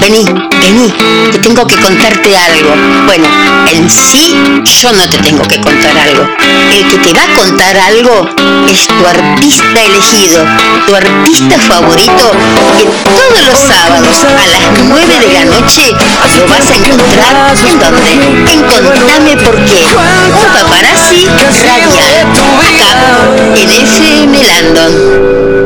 Vení, vení, que tengo que contarte algo. Bueno, en sí yo no te tengo que contar algo. El que te va a contar algo es tu artista elegido, tu artista favorito, que todos los sábados a las 9 de la noche lo vas a encontrar en donde? En Contame por qué. Un paparazzi radial. Acá, en FM Landon.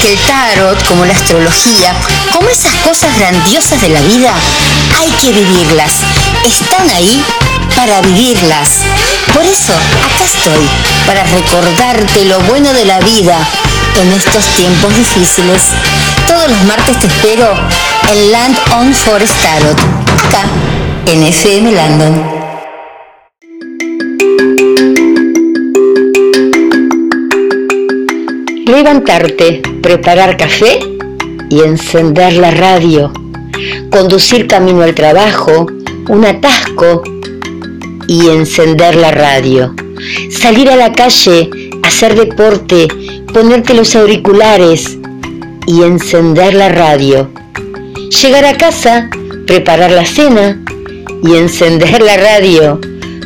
Porque el tarot, como la astrología, como esas cosas grandiosas de la vida, hay que vivirlas. Están ahí para vivirlas. Por eso, acá estoy, para recordarte lo bueno de la vida en estos tiempos difíciles. Todos los martes te espero en Land on Forest Tarot, acá, en FM Landon. Levantarte, preparar café y encender la radio. Conducir camino al trabajo, un atasco y encender la radio. Salir a la calle, hacer deporte, ponerte los auriculares y encender la radio. Llegar a casa, preparar la cena y encender la radio.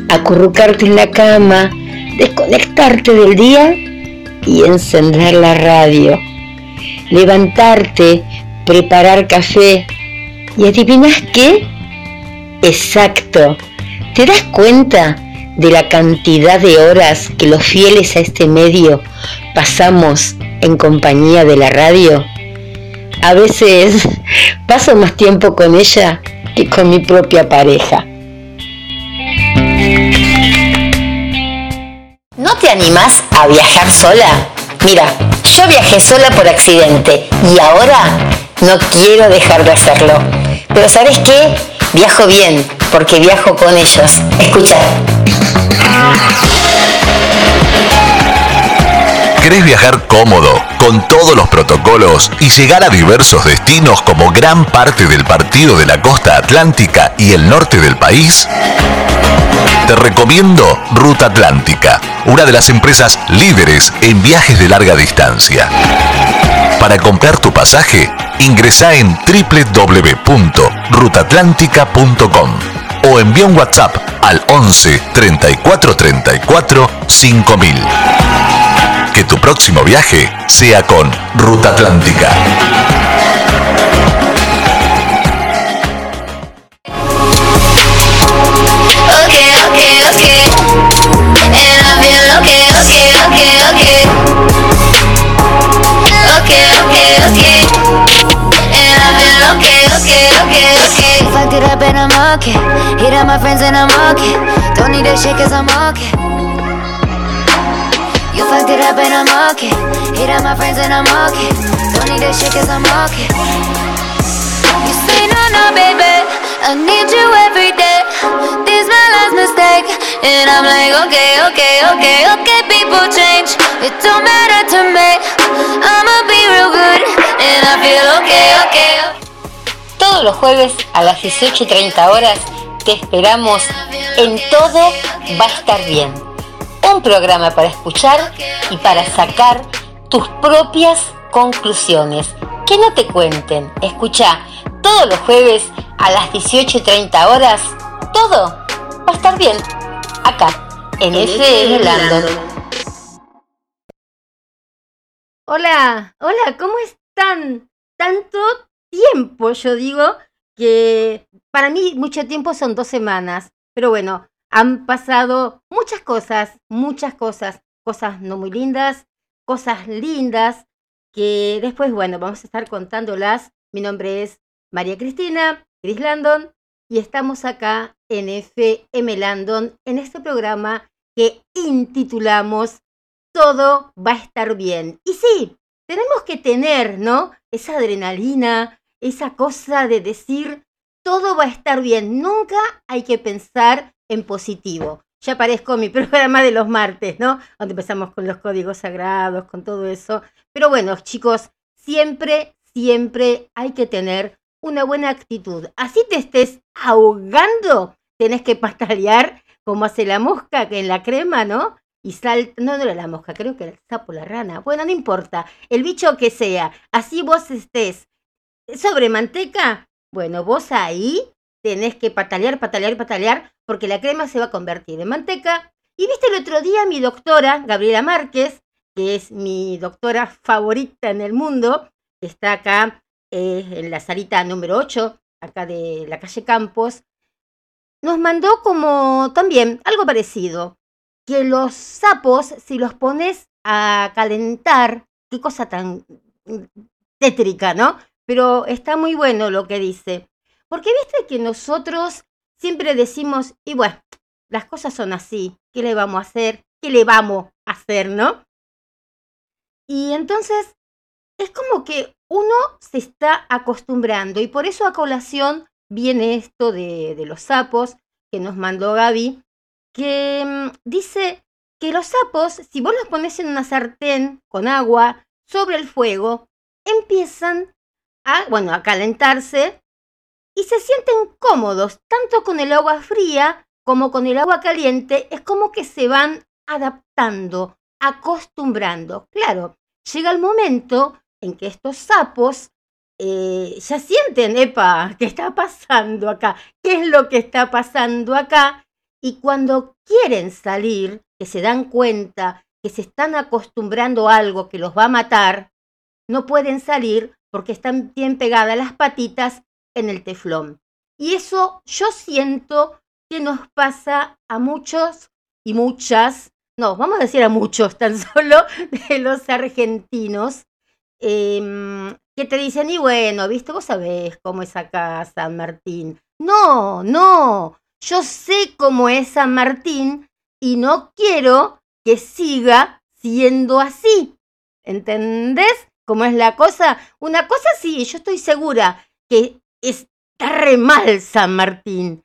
Acurrucarte en la cama, desconectarte del día y encender la radio. Levantarte, preparar café. ¿Y adivinas qué? Exacto. ¿Te das cuenta de la cantidad de horas que los fieles a este medio pasamos en compañía de la radio? A veces paso más tiempo con ella que con mi propia pareja. Animás a viajar sola? Mira, yo viajé sola por accidente y ahora no quiero dejar de hacerlo. Pero ¿sabes qué? Viajo bien porque viajo con ellos. Escucha. ¿Querés viajar cómodo, con todos los protocolos y llegar a diversos destinos como gran parte del partido de la costa atlántica y el norte del país? Te recomiendo Ruta Atlántica, una de las empresas líderes en viajes de larga distancia. Para comprar tu pasaje, ingresa en www.rutatlántica.com o envía un WhatsApp al 11 34 34 5000. Que tu próximo viaje sea con Ruta Atlántica. a market. Don't need okay. Up in a market. Hit up my friends in a market. Don't need that shit cause I'm okay. You say no, no, baby. I need you every day. This my last mistake. And I'm like, okay, okay, okay, okay, people change. It don't matter to me. I'ma be real good. And I feel okay, okay. okay. Todos los jueves a las 18.30 horas te esperamos en Todo va a estar bien. Un programa para escuchar y para sacar tus propias conclusiones. Que no te cuenten. Escucha todos los jueves a las 18.30 horas. Todo va a estar bien. Acá, en FM Landon. Hola, hola, ¿cómo están? Tanto tiempo, yo digo, que para mí mucho tiempo son dos semanas, pero bueno, han pasado muchas cosas, muchas cosas, cosas no muy lindas, cosas lindas, que después, bueno, vamos a estar contándolas. Mi nombre es María Cristina Chris Landon y estamos acá en FM Landon en este programa que intitulamos Todo va a estar bien. Y sí, tenemos que tener, ¿no? Esa adrenalina, esa cosa de decir, todo va a estar bien. Nunca hay que pensar en positivo. Ya aparezco mi programa de los martes, ¿no? Donde empezamos con los códigos sagrados, con todo eso. Pero bueno, chicos, siempre, siempre hay que tener una buena actitud. Así te estés ahogando, tenés que patalear como hace la mosca en la crema, ¿no? Y salta, no, no era la mosca, creo que era el sapo, la rana. Bueno, no importa, el bicho que sea. Así vos estés sobre manteca, bueno, vos ahí tenés que patalear, patalear, patalear, porque la crema se va a convertir en manteca. Y viste el otro día mi doctora, Gabriela Márquez, que es mi doctora favorita en el mundo, está acá eh, en la salita número 8, acá de la calle Campos, nos mandó como también algo parecido, que los sapos, si los pones a calentar, qué cosa tan tétrica, ¿no? Pero está muy bueno lo que dice. Porque viste que nosotros siempre decimos, y bueno, las cosas son así, ¿qué le vamos a hacer? ¿Qué le vamos a hacer, no? Y entonces es como que uno se está acostumbrando y por eso a colación viene esto de, los sapos que nos mandó Gaby, que mm, dice que los sapos, si vos los pones en una sartén con agua sobre el fuego, empiezan a, bueno, a calentarse y se sienten cómodos, tanto con el agua fría como con el agua caliente, es como que se van adaptando, acostumbrando. Claro, llega el momento en que estos sapos eh, ya sienten, epa, ¿qué está pasando acá? ¿Qué es lo que está pasando acá? Y cuando quieren salir, que se dan cuenta que se están acostumbrando a algo que los va a matar, no pueden salir porque están bien pegadas las patitas en el teflón. Y eso yo siento que nos pasa a muchos y muchas, no, vamos a decir a muchos tan solo de los argentinos, Em, que te dicen, y bueno, viste, vos sabés cómo es acá San Martín. No, no, yo sé cómo es San Martín y no quiero que siga siendo así. ¿Entendés cómo es la cosa? Una cosa sí, yo estoy segura que está re mal San Martín,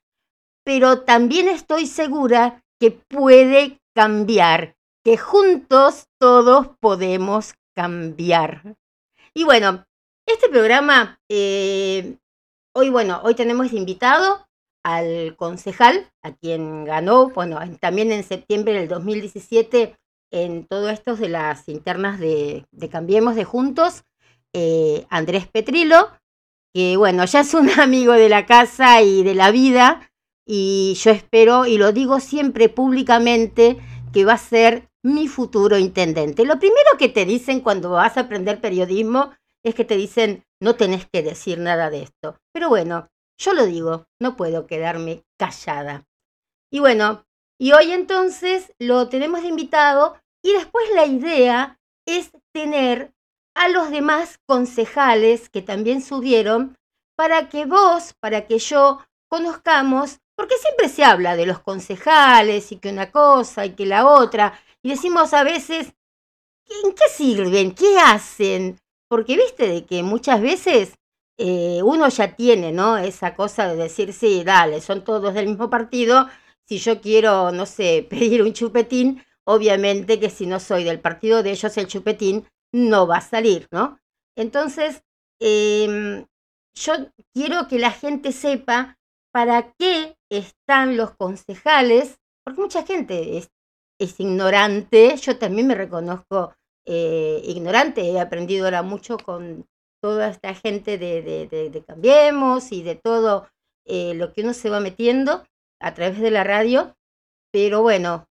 pero también estoy segura que puede cambiar, que juntos todos podemos cambiar. Y bueno, este programa, eh, hoy, bueno, hoy tenemos invitado al concejal, a quien ganó, bueno, también en septiembre del 2017, en todo esto de las internas de, Cambiemos de Juntos, eh, Andrés Petrilo, que bueno, ya es un amigo de la casa y de la vida, y yo espero, y lo digo siempre públicamente, que va a ser mi futuro intendente. Lo primero que te dicen cuando vas a aprender periodismo es que te dicen no tenés que decir nada de esto. Pero bueno, yo lo digo, no puedo quedarme callada. Y bueno, y hoy entonces lo tenemos de invitado y después la idea es tener a los demás concejales que también subieron para que vos, para que yo conozcamos, porque siempre se habla de los concejales y que una cosa y que la otra, y decimos a veces, ¿en qué sirven? ¿Qué hacen? Porque viste de que muchas veces eh, uno ya tiene, ¿no? Esa cosa de decir, sí, dale, son todos del mismo partido. Si yo quiero, no sé, pedir un chupetín, obviamente que si no soy del partido de ellos, el chupetín no va a salir, ¿no? Entonces, em, yo quiero que la gente sepa para qué están los concejales, porque mucha gente es ignorante, yo también me reconozco eh, ignorante, he aprendido ahora mucho con toda esta gente de, Cambiemos y de todo eh, lo que uno se va metiendo a través de la radio, pero bueno,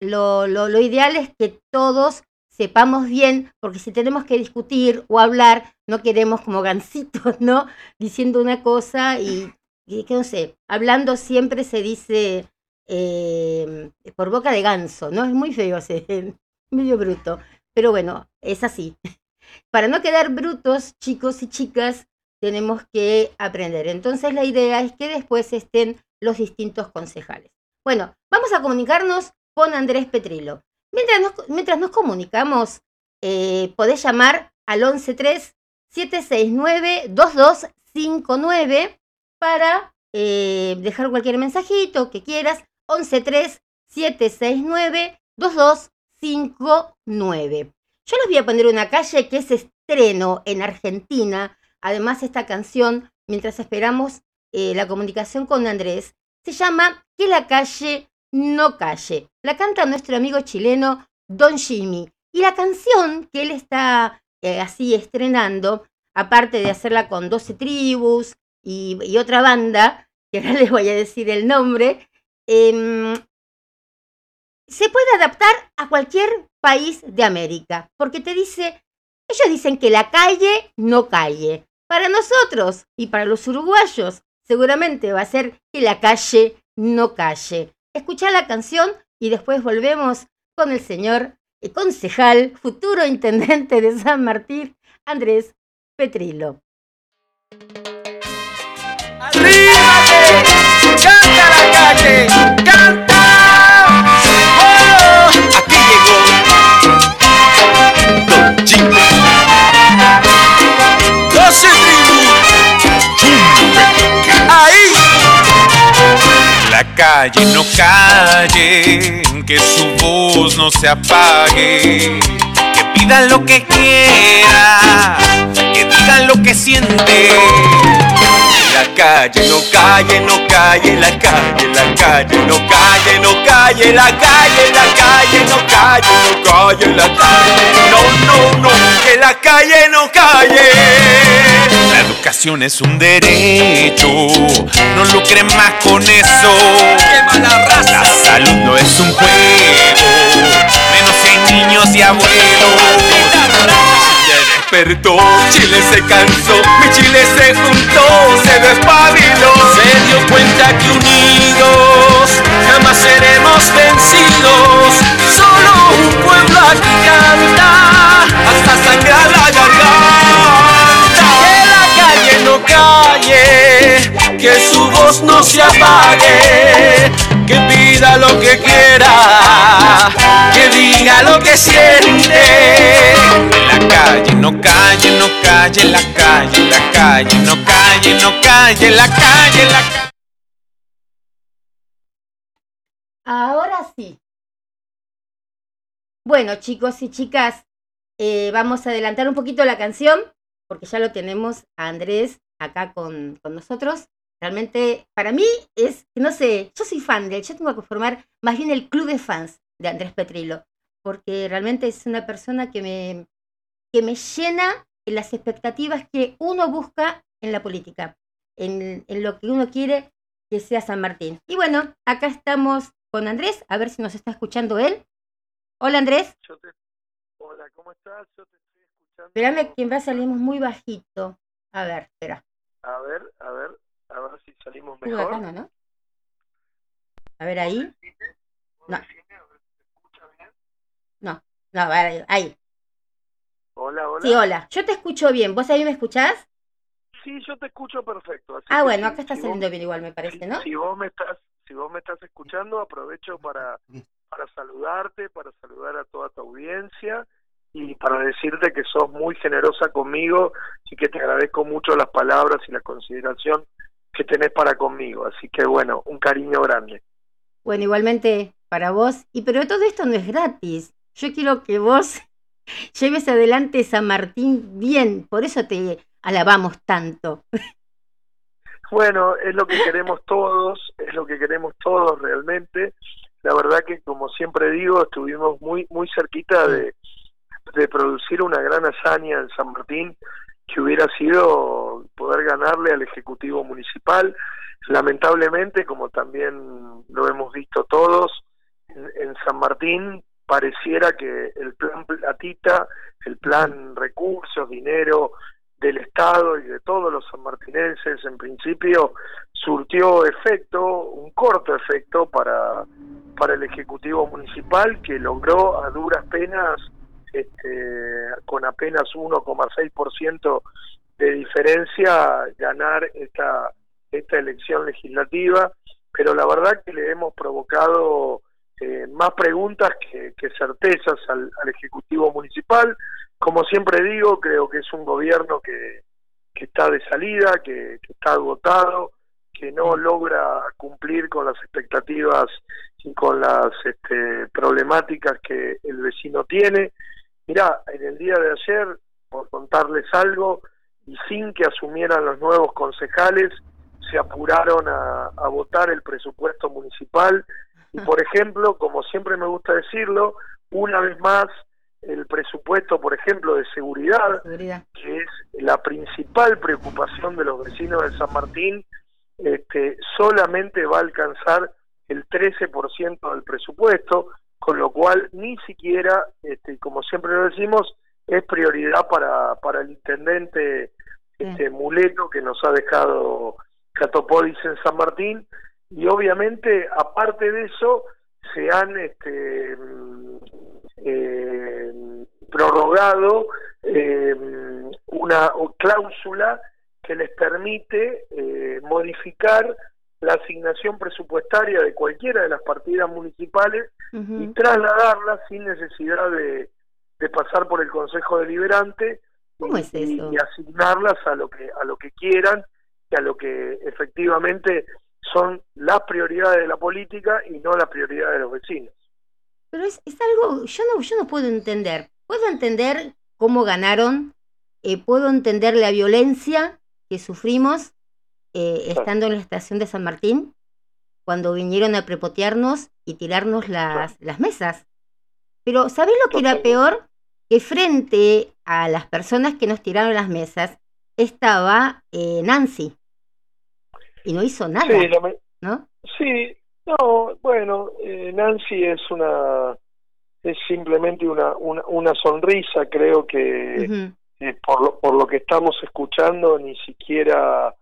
lo, lo, ideal es que todos sepamos bien, porque si tenemos que discutir o hablar, no queremos como gancitos, ¿no? Diciendo una cosa y, y que no sé, hablando siempre se dice eh, por boca de ganso, ¿no? Es muy feo, medio bruto, pero bueno, es así. Para no quedar brutos, chicos y chicas, tenemos que aprender. Entonces la idea es que después estén los distintos concejales. Bueno, vamos a comunicarnos con Andrés Petrilo. Mientras nos, mientras nos comunicamos, eh, podés llamar al 113-769-2259 para eh, dejar cualquier mensajito que quieras. 113-769-2259. Yo les voy a poner una calle que es estreno en Argentina. Además, esta canción, mientras esperamos eh, la comunicación con Andrés, se llama Que la calle no calle. La canta nuestro amigo chileno Don Jimmy. Y la canción que él está eh, así estrenando, aparte de hacerla con 12 tribus y, otra banda, que ahora les voy a decir el nombre, em, se puede adaptar a cualquier país de América, porque te dice, ellos dicen que la calle no calle. Para nosotros y para los uruguayos, seguramente va a ser que la calle no calle. Escucha la canción y después volvemos con el señor concejal, futuro intendente de San Martín, Andrés Petrilo. ¡Canta la calle! ¡Canta! Calle no calle que su voz no se apague, que pidan lo que quiera, que digan lo que siente. La calle no calle, no calle, la calle, la calle no calle, no calle, la calle, la calle no calle, no calle, la calle, no, no, no, que la calle no calle. La educación es un derecho, no lucren más con eso. la raza! La salud no es un juego, menos en niños y abuelos despertó, Chile se cansó, mi Chile se juntó, se despabiló, se dio cuenta que unidos jamás seremos vencidos. Solo un pueblo aquí canta hasta sangrar la garganta. Que la calle no calle, que su voz no se apague, que pida lo que quiera, que diga lo que siente no calle, no calle, la calle, la calle, no calle, no calle, la calle, la calle. Ahora sí. Bueno, chicos y chicas, eh, vamos a adelantar un poquito la canción, porque ya lo tenemos a Andrés acá con, con nosotros. Realmente, para mí es, no sé, yo soy fan de él, yo tengo que formar más bien el club de fans de Andrés Petrilo, porque realmente es una persona que me, que me llena las expectativas que uno busca en la política, en, lo que uno quiere que sea San Martín. Y bueno, acá estamos con Andrés, a ver si nos está escuchando él. Hola Andrés. Hola, ¿cómo estás? Yo te estoy escuchando. Espérame que va salimos muy bajito. A ver, espera. A ver, a ver, a ver si salimos mejor. ¿no? A ver ahí. No. No, no, a ver, ahí. Hola, hola. Sí, hola. Yo te escucho bien. ¿Vos ahí me escuchás? Sí, yo te escucho perfecto. ah, bueno, acá está saliendo bien igual, me parece, ¿no? Si vos me estás, si vos me estás escuchando, aprovecho para, para saludarte, para saludar a toda tu audiencia y para decirte que sos muy generosa conmigo y que te agradezco mucho las palabras y la consideración que tenés para conmigo. Así que bueno, un cariño grande. Bueno, igualmente para vos. Y pero todo esto no es gratis. Yo quiero que vos lleves adelante San Martín bien, por eso te alabamos tanto. Bueno, es lo que queremos todos, es lo que queremos todos realmente. La verdad que como siempre digo, estuvimos muy muy cerquita de, de producir una gran hazaña en San Martín que hubiera sido poder ganarle al Ejecutivo Municipal. Lamentablemente, como también lo hemos visto todos, en San Martín pareciera que el plan platita, el plan recursos, dinero del Estado y de todos los sanmartinenses en principio surtió efecto, un corto efecto para, para el Ejecutivo Municipal que logró a duras penas, este, con apenas 1,6% de diferencia, ganar esta, esta elección legislativa, pero la verdad que le hemos provocado este, más preguntas que, certezas al, Ejecutivo Municipal. Como siempre digo, creo que es un gobierno que, que está de salida, que, está agotado, que no logra cumplir con las expectativas y con las este, problemáticas que el vecino tiene. Mirá, en el día de ayer, por contarles algo, y sin que asumieran los nuevos concejales, se apuraron a, votar el presupuesto municipal y, por ejemplo, como siempre me gusta decirlo, una vez más el presupuesto, por ejemplo, de seguridad, que es la principal preocupación de los vecinos de San Martín, este, solamente va a alcanzar el 13% del presupuesto, con lo cual ni siquiera, este, como siempre lo decimos, es prioridad para, para el intendente este, Muleto que nos ha dejado Catopodis en San Martín y obviamente aparte de eso se han este, mm, eh, prorrogado eh, una cláusula que les permite eh, modificar la asignación presupuestaria de cualquiera de las partidas municipales y trasladarla sin necesidad de, pasar por el Consejo Deliberante y, y, asignarlas a lo que a lo que quieran a lo que efectivamente son las prioridades de la política y no las prioridades de los vecinos. Pero es, algo, yo no, yo no puedo entender. Puedo entender cómo ganaron, eh, puedo entender la violencia que sufrimos eh, estando en la estación de San Martín, cuando vinieron a prepotearnos y tirarnos las, las mesas. Pero ¿sabés lo que era peor? Que frente a las personas que nos tiraron las mesas estaba eh, Nancy y no hizo nada, sí, ¿no? Sí, no, bueno, eh, Nancy es una es simplemente una, una, una sonrisa, creo que eh, por, lo, por lo que estamos escuchando ni siquiera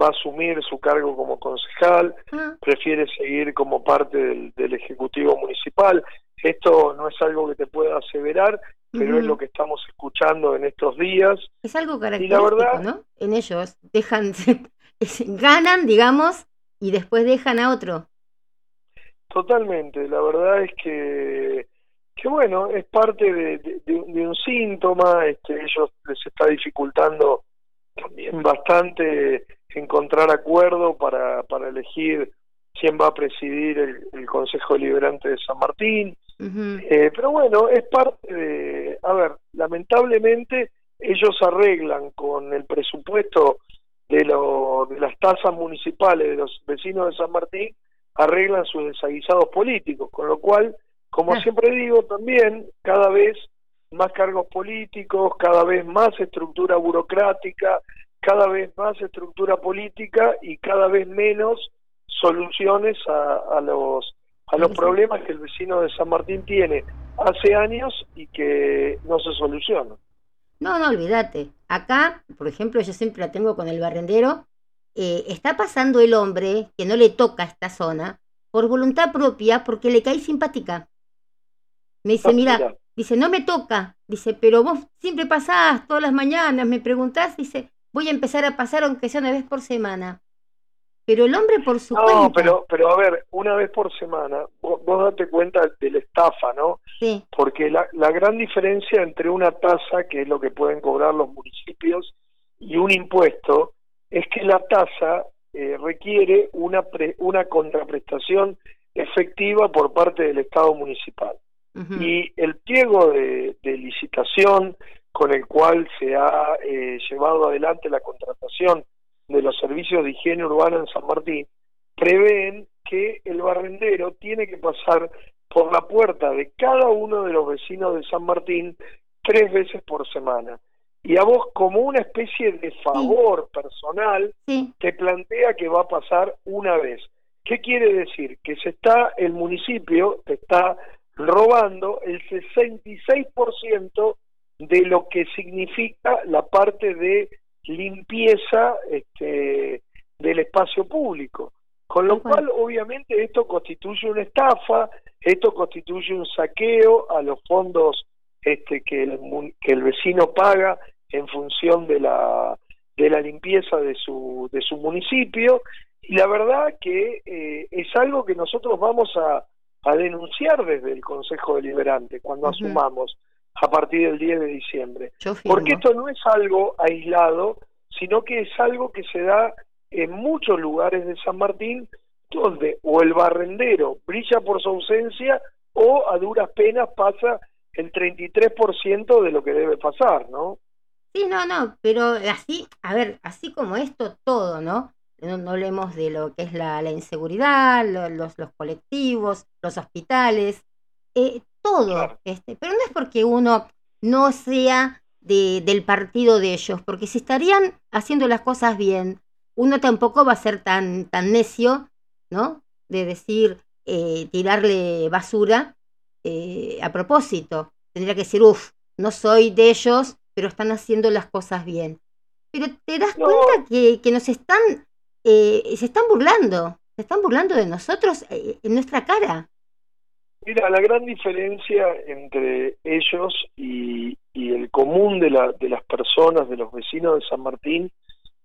va a asumir su cargo como concejal, ah. prefiere seguir como parte del, del, Ejecutivo Municipal. Esto no es algo que te pueda aseverar, pero es lo que estamos escuchando en estos días. Es algo característico, ¿no? En ellos dejan ganan, digamos, y después dejan a otro. Totalmente, la verdad es que, que bueno, es parte de, un síntoma, este, ellos les está dificultando también bastante encontrar acuerdo para, para elegir quién va a presidir el, Consejo Deliberante de San Martín. Eh, pero bueno, es parte de, a ver, lamentablemente ellos arreglan con el presupuesto de, lo, de las tasas municipales de los vecinos de San Martín arreglan sus desaguisados políticos, con lo cual, como ah. siempre digo, también cada vez más cargos políticos, cada vez más estructura burocrática, cada vez más estructura política y cada vez menos soluciones a, a los a los problemas que el vecino de San Martín tiene hace años y que no se solucionan. No, no, olvídate. Acá, por ejemplo, yo siempre la tengo con el barrendero. Eh, está pasando el hombre que no le toca esta zona por voluntad propia porque le cae simpática. Me dice, ah, mira, dice, no me toca. Dice, pero vos siempre pasás todas las mañanas, me preguntás, dice, voy a empezar a pasar aunque sea una vez por semana. Pero el hombre por su no, pero, pero a ver, una vez por semana, vos, date cuenta de la estafa, ¿no? Sí. Porque la, la gran diferencia entre una tasa, que es lo que pueden cobrar los municipios, y un impuesto, es que la tasa eh, requiere una, una contraprestación efectiva por parte del Estado municipal. Y el pliego de, de, licitación con el cual se ha eh, llevado adelante la contratación de los servicios de higiene urbana en San Martín prevén que el barrendero tiene que pasar por la puerta de cada uno de los vecinos de San Martín tres veces por semana. Y a vos, como una especie de favor personal, te plantea que va a pasar una vez. ¿Qué quiere decir? Que se está, el municipio te está robando el 66% de lo que significa la parte de limpieza este, del espacio público. Con lo cual, obviamente, esto constituye una estafa, esto constituye un saqueo a los fondos este, que, el, que el vecino paga en función de la, de la limpieza de su, de su municipio. Y la verdad que eh, es algo que nosotros vamos a, a denunciar desde el Consejo Deliberante cuando asumamos a partir del 10 de diciembre. Porque esto no es algo aislado, sino que es algo que se da en muchos lugares de San Martín, donde o el barrendero brilla por su ausencia o a duras penas pasa el 33% de lo que debe pasar, ¿no? Sí, no, no, pero así, a ver, así como esto, todo, ¿no? No, hablemos de lo que es la, inseguridad, los, los colectivos, los hospitales, eh, todo, este, pero no es porque uno no sea de, del partido de ellos, porque si estarían haciendo las cosas bien, uno tampoco va a ser tan, tan necio, ¿no? De decir, eh, tirarle basura eh, a propósito. Tendría que decir, uff, no soy de ellos, pero están haciendo las cosas bien. Pero te das cuenta que, que, nos están, eh, se están burlando, se están burlando de nosotros en nuestra cara. Mira, la gran diferencia entre ellos y, y el común de, la, de las personas, de los vecinos de San Martín,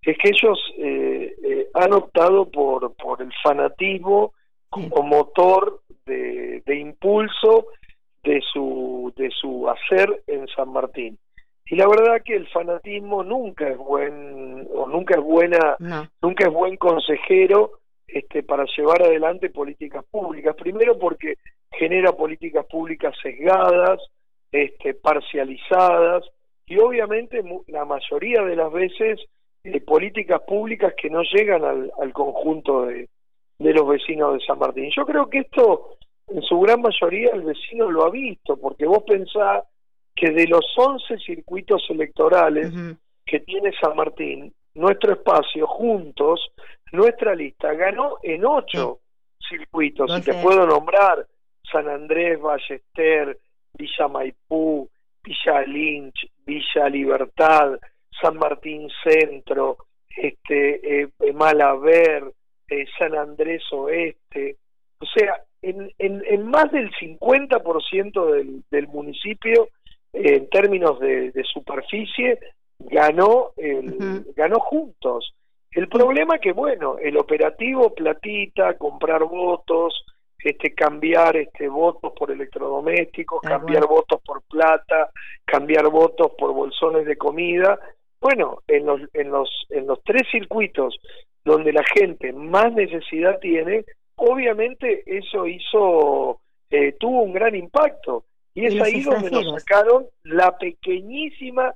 es que ellos eh, eh, han optado por, por el fanatismo como motor de, de, impulso de su, de su hacer en San Martín. Y la verdad que el fanatismo nunca es buen, o nunca es buena, nunca es buen consejero este, para llevar adelante políticas públicas. Primero porque genera políticas públicas sesgadas, este, parcializadas y obviamente la mayoría de las veces eh, políticas públicas que no llegan al, al conjunto de, de los vecinos de San Martín. Yo creo que esto en su gran mayoría el vecino lo ha visto, porque vos pensás que de los 11 circuitos electorales que tiene San Martín, nuestro espacio juntos, nuestra lista ganó en ocho circuitos, y te puedo nombrar San Andrés, Ballester, Villa Maipú, Villa Lynch, Villa Libertad, San Martín Centro, este, eh, Malaver, eh, San Andrés Oeste, o sea, en, en, en más del 50% del, del municipio, eh, en términos de, de superficie, ganó, el, ganó juntos. El problema que, bueno, el operativo platita, comprar votos, este cambiar este votos por electrodomésticos, cambiar votos por plata, cambiar votos por bolsones de comida. Bueno, en los en los en los tres circuitos donde la gente más necesidad tiene, obviamente eso hizo eh, tuvo un gran impacto y es ahí donde nos sacaron la pequeñísima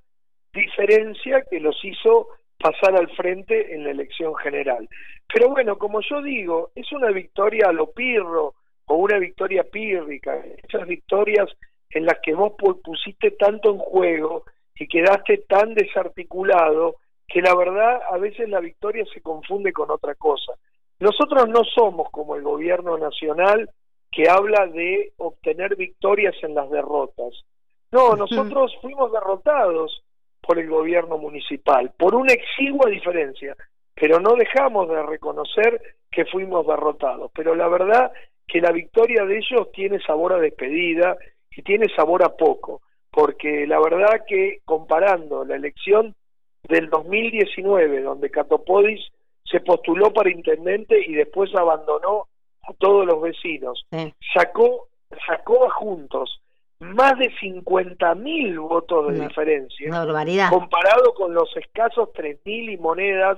diferencia que los hizo pasar al frente en la elección general. Pero bueno, como yo digo, es una victoria a lo pirro o una victoria pírrica, esas victorias en las que vos pusiste tanto en juego y quedaste tan desarticulado que la verdad a veces la victoria se confunde con otra cosa. Nosotros no somos como el gobierno nacional que habla de obtener victorias en las derrotas. No, nosotros fuimos derrotados por el gobierno municipal, por una exigua diferencia, pero no dejamos de reconocer que fuimos derrotados. Pero la verdad que la victoria de ellos tiene sabor a despedida y tiene sabor a poco, porque la verdad que comparando la elección del 2019, donde Catopodis se postuló para intendente y después abandonó a todos los vecinos, sacó, sacó a Juntos más de 50 mil votos de diferencia, comparado con los escasos tres mil y monedas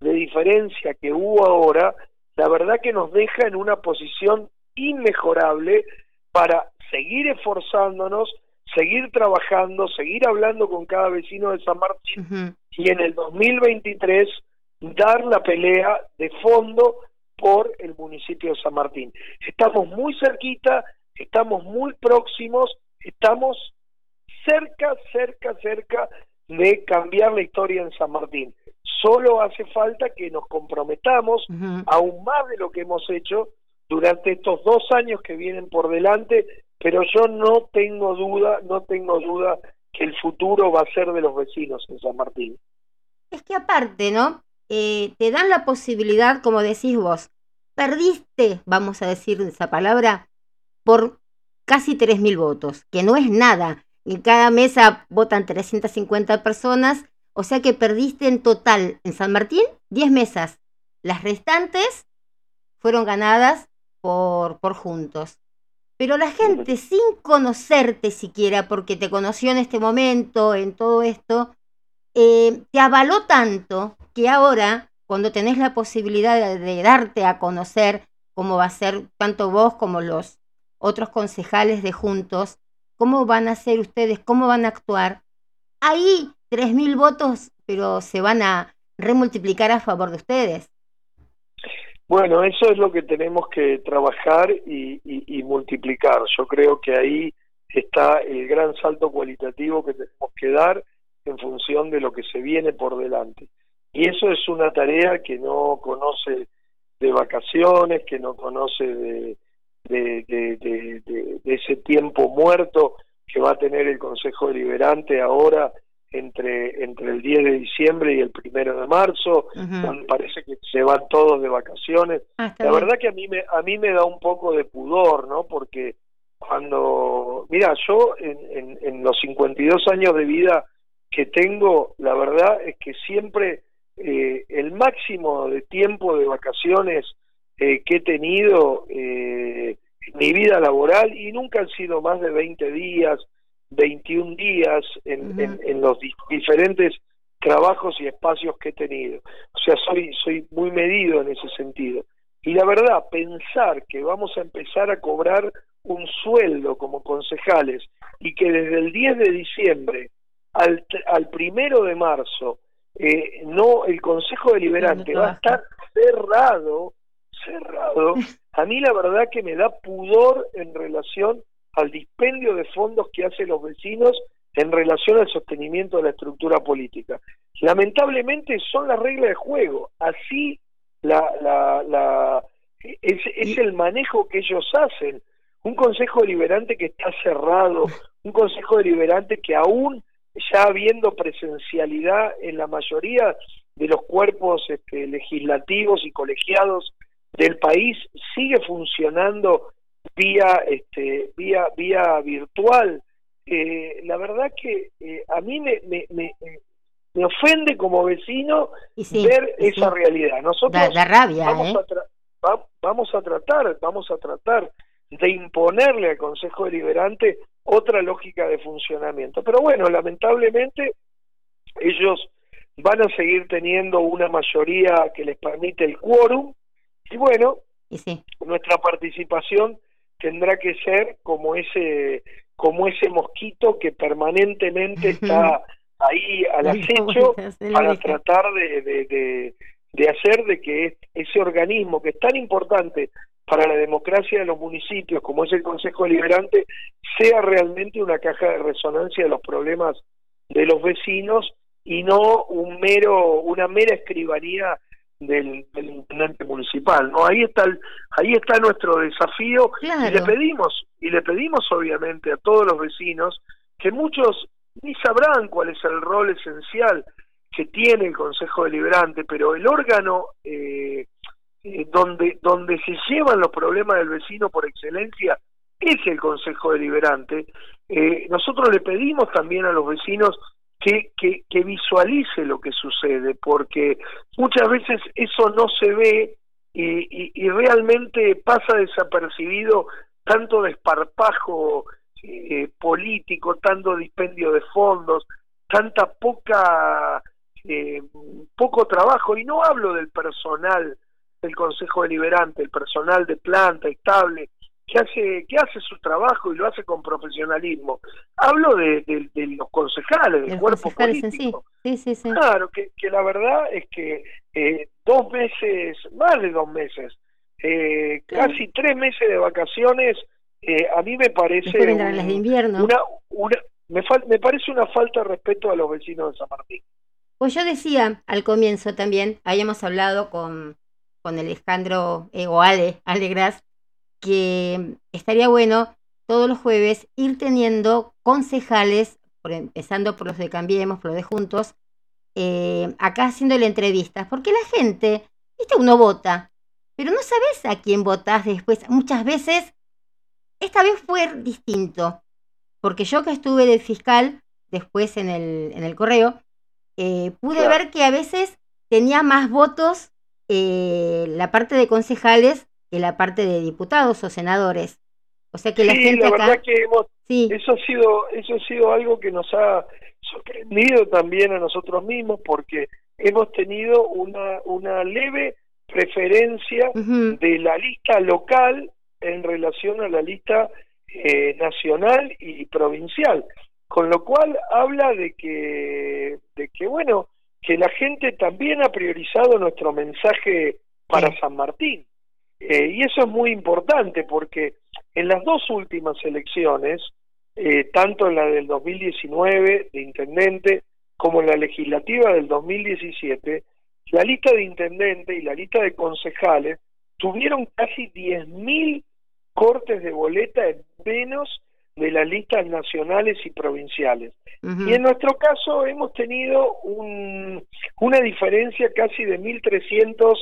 de diferencia que hubo ahora, la verdad que nos deja en una posición inmejorable para seguir esforzándonos, seguir trabajando, seguir hablando con cada vecino de San Martín y en el 2023 dar la pelea de fondo por el municipio de San Martín. Estamos muy cerquita, estamos muy próximos, estamos cerca, cerca, cerca de cambiar la historia en San Martín. Solo hace falta que nos comprometamos aún más de lo que hemos hecho durante estos dos años que vienen por delante, pero yo no tengo duda, no tengo duda que el futuro va a ser de los vecinos en San Martín. Es que aparte, ¿no? Eh, te dan la posibilidad, como decís vos, perdiste, vamos a decir esa palabra, por casi 3.000 votos, que no es nada. En cada mesa votan 350 personas, o sea que perdiste en total en San Martín 10 mesas. Las restantes fueron ganadas por, por juntos. pero la gente sin conocerte siquiera, porque te conoció en este momento, en todo esto, eh, te avaló tanto que ahora, cuando tenés la posibilidad de, de darte a conocer, cómo va a ser tanto vos como los otros concejales de Juntos, cómo van a ser ustedes, cómo van a actuar, ahí 3.000 votos, pero se van a remultiplicar a favor de ustedes. Bueno, eso es lo que tenemos que trabajar y, y, multiplicar. Yo creo que ahí está el gran salto cualitativo que tenemos que dar en función de lo que se viene por delante. Y eso es una tarea que no conoce de vacaciones, que no conoce de, de, de, de, ese tiempo muerto que va a tener el Consejo Deliberante ahora entre, entre el 10 de diciembre y el primero de marzo, parece que se van todos de vacaciones. Ah, la verdad que a mí, me, a mí me da un poco de pudor, ¿no? Porque cuando, mira, yo en, en, en los 52 años de vida que tengo, la verdad es que siempre eh, el máximo de tiempo de vacaciones eh, que he tenido eh, en mi vida laboral y nunca han sido más de 20 días, 21 días en, en, los diferentes trabajos y espacios que he tenido. O sea, soy, soy muy medido en ese sentido. Y la verdad, pensar que vamos a empezar a cobrar un sueldo como concejales y que desde el 10 de diciembre al, al primero de marzo eh, no el Consejo Deliberante va a estar cerrado, cerrado. A mí la verdad que me da pudor en relación al dispendio de fondos que hacen los vecinos en relación al sostenimiento de la estructura política. Lamentablemente son las reglas de juego, así la, la, la es, es el manejo que ellos hacen. Un consejo deliberante que está cerrado, un consejo deliberante que aún ya habiendo presencialidad en la mayoría de los cuerpos este, legislativos y colegiados del país, sigue funcionando vía este vía vía virtual eh, la verdad que eh, a mí me, me, me, me, ofende como vecino ver esa realidad nosotros da, rabia, vamos, ¿eh? a vamos a tratar vamos a tratar de imponerle al Consejo Deliberante otra lógica de funcionamiento. Pero bueno, lamentablemente ellos van a seguir teniendo una mayoría que les permite el quórum y bueno, nuestra participación tendrá que ser como ese como ese mosquito que permanentemente está ahí al acecho para tratar de, de, de hacer de que ese organismo que es tan importante para la democracia de los municipios, como es el Consejo Deliberante, sea realmente una caja de resonancia de los problemas de los vecinos y no un mero, una mera escribanía del, intendente municipal. ¿no? Ahí está ahí está nuestro desafío y le pedimos, y le pedimos obviamente a todos los vecinos que muchos ni sabrán cuál es el rol esencial que tiene el Consejo Deliberante, pero el órgano eh, eh, donde, donde se llevan los problemas del vecino por excelencia es el Consejo Deliberante. Eh, nosotros le pedimos también a los vecinos que, que, visualice lo que sucede, porque muchas veces eso no se ve y, y, realmente pasa desapercibido tanto desparpajo eh, político, tanto dispendio de fondos, tanta poca eh, poco trabajo, y no hablo del personal el Consejo Deliberante, el personal de planta estable, que hace, que hace su trabajo y lo hace con profesionalismo. Hablo de, de, los concejales, del cuerpo político. Sí. Sí, sí, claro, que, que, la verdad es que eh, dos meses, más de dos meses, eh, casi tres meses de vacaciones, eh, a mí me parece de invierno. una, una me, me parece una falta de respeto a los vecinos de San Martín. Pues yo decía al comienzo también, habíamos hablado con con Alejandro Egoale Alegras, que estaría bueno todos los jueves ir teniendo concejales, empezando por los de Cambiemos, por los de Juntos, eh, acá haciéndole entrevistas, porque la gente, viste, uno vota, pero no sabes a quién votás después. Muchas veces, esta vez fue distinto, porque yo que estuve de fiscal después en el, en el correo, eh, pude ver que a veces tenía más votos eh, la parte de concejales que la parte de diputados o senadores. O sea que la sí, gente la acá... verdad que hemos, Sí, eso ha sido eso ha sido algo que nos ha sorprendido también a nosotros mismos porque hemos tenido una una leve preferencia de la lista local en relación a la lista eh, nacional y provincial con lo cual habla de que de que bueno que la gente también ha priorizado nuestro mensaje para Sí. San Martín Eh, y eso es muy importante porque en las dos últimas elecciones eh, tanto en la del 2019 de intendente como en la legislativa del 2017 la lista de intendente y la lista de concejales tuvieron casi 10.000 cortes de boleta en menos de las listas nacionales y provinciales. Y en nuestro caso hemos tenido un, una diferencia casi de 1.300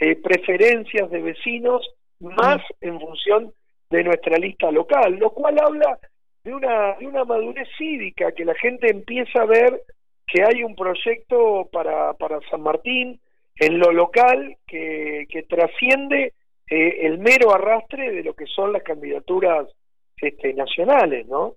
eh, preferencias de vecinos más en función de nuestra lista local, lo cual habla de una, de una madurez cívica, que la gente empieza a ver que hay un proyecto para, para San Martín en lo local que, que trasciende eh, el mero arrastre de lo que son las candidaturas este, nacionales, ¿no?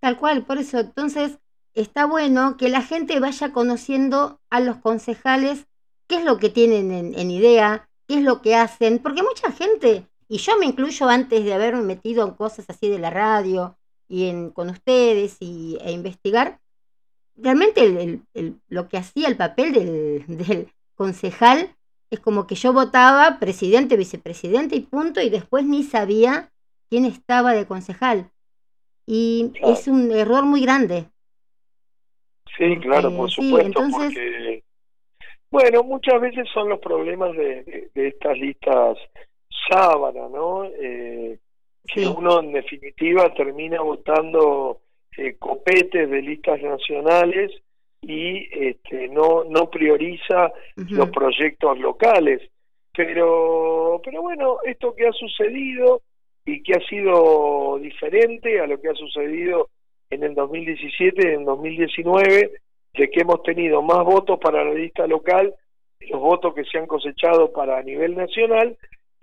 Tal cual, por eso, entonces está bueno que la gente vaya conociendo a los concejales, qué es lo que tienen en, en idea, qué es lo que hacen, porque mucha gente, y yo me incluyo antes de haberme metido en cosas así de la radio y en, con ustedes y, e investigar, realmente el- el- el- lo que hacía el papel del, del concejal es como que yo votaba presidente, vicepresidente y punto, y después ni sabía quién estaba de concejal. Y es un error muy grande. Sí, claro, Eh, por sí, supuesto, entonces- porque, bueno, muchas veces son los problemas de, de- de estas listas sábana, ¿no? Eh, que uno en definitiva termina votando eh, copetes de listas nacionales y este, no, no prioriza los proyectos locales. Pero, pero bueno, esto que ha sucedido y que ha sido diferente a lo que ha sucedido en el 2017 y en el 2019, de que hemos tenido más votos para la lista local, los votos que se han cosechado para a nivel nacional,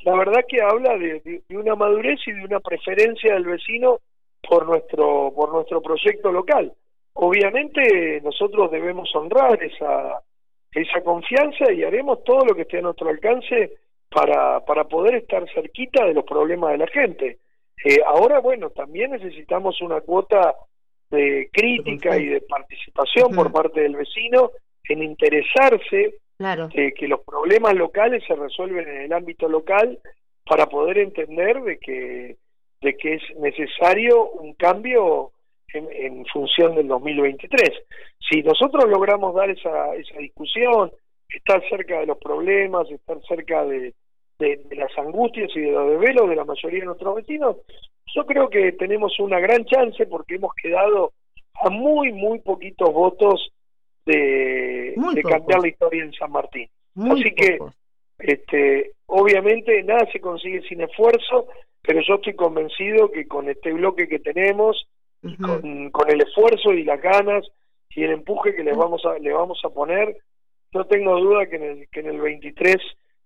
la verdad que habla de, de- una madurez y de una preferencia del vecino por nuestro por nuestro proyecto local. Obviamente nosotros debemos honrar esa esa confianza y haremos todo lo que esté a nuestro alcance para para poder estar cerquita de los problemas de la gente. Eh, ahora, bueno, también necesitamos una cuota de crítica y de participación por parte del vecino en interesarse Claro, que los problemas locales se resuelven en el ámbito local para poder entender de que de que es necesario un cambio en, en función del 2023. Si nosotros logramos dar esa, esa discusión, estar cerca de los problemas, estar cerca de, de, de las angustias y de los desvelos de la mayoría de nuestros vecinos, yo creo que tenemos una gran chance porque hemos quedado a muy, muy poquitos votos de, cambiar la historia en San Martín. muy así que-. Este, obviamente nada se consigue sin esfuerzo, pero yo estoy convencido que con este bloque que tenemos, Ujú. con, con el esfuerzo y las ganas y el empuje que les vamos a, le vamos a poner, no tengo duda que en el, que en el 23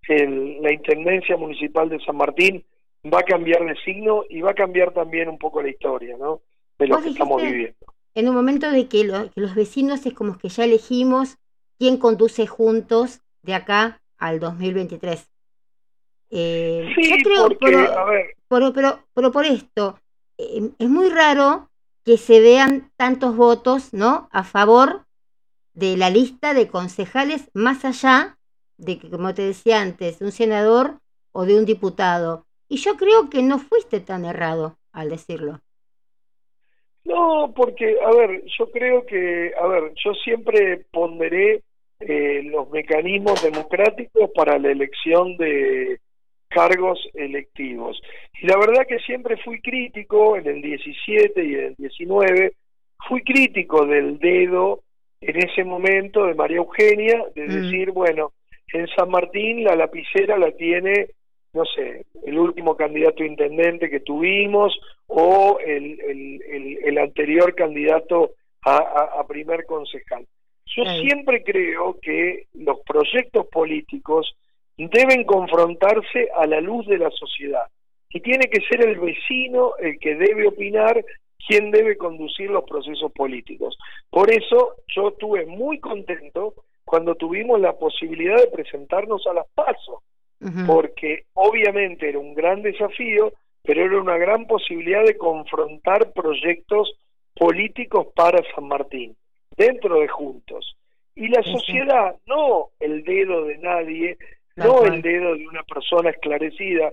el- la Intendencia Municipal de San Martín va a cambiar de signo y va a cambiar también un poco la historia, ¿no? De lo que estamos viviendo. En un momento de que, lo- que los vecinos es como que ya elegimos quién conduce juntos de acá al 2023. Eh, Sí, yo creo, porque, pero, a ver, pero, pero, pero por esto, eh, es muy raro que se vean tantos votos, ¿no? A favor de la lista de concejales, más allá de que, como te decía antes, de un senador o de un diputado. Y yo creo que no fuiste tan errado al decirlo. No, porque, a ver, yo creo que, a ver, yo siempre ponderé eh, los mecanismos democráticos para la elección de cargos electivos. Y la verdad que siempre fui crítico en el 17 y en el 19, fui crítico del dedo en ese momento de María Eugenia, de Mm. decir, bueno, en San Martín la lapicera la tiene, no sé, el último candidato a intendente que tuvimos o el, el, el, el anterior candidato a, a, a primer concejal. Yo siempre creo que los proyectos políticos deben confrontarse a la luz de la sociedad. y tiene que ser el vecino el que debe opinar quién debe conducir los procesos políticos. Por eso yo estuve muy contento cuando tuvimos la posibilidad de presentarnos a las pasos, porque obviamente era un gran desafío, pero era una gran posibilidad de confrontar proyectos políticos para San Martín, dentro de Juntos. Y la sociedad, no el dedo de nadie, no el dedo de una persona esclarecida,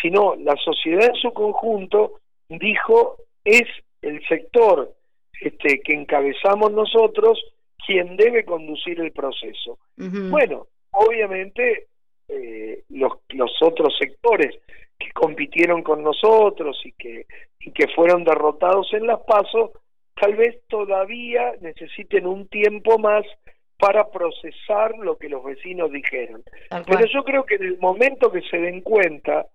sino la sociedad en su conjunto dijo es el sector este, que encabezamos nosotros quien debe conducir el proceso. Bueno, obviamente eh, los, los otros sectores que compitieron con nosotros y que, y que fueron derrotados en las pasos, tal vez todavía necesiten un tiempo más para procesar lo que los vecinos dijeron. Pero yo creo que en el momento que se den cuenta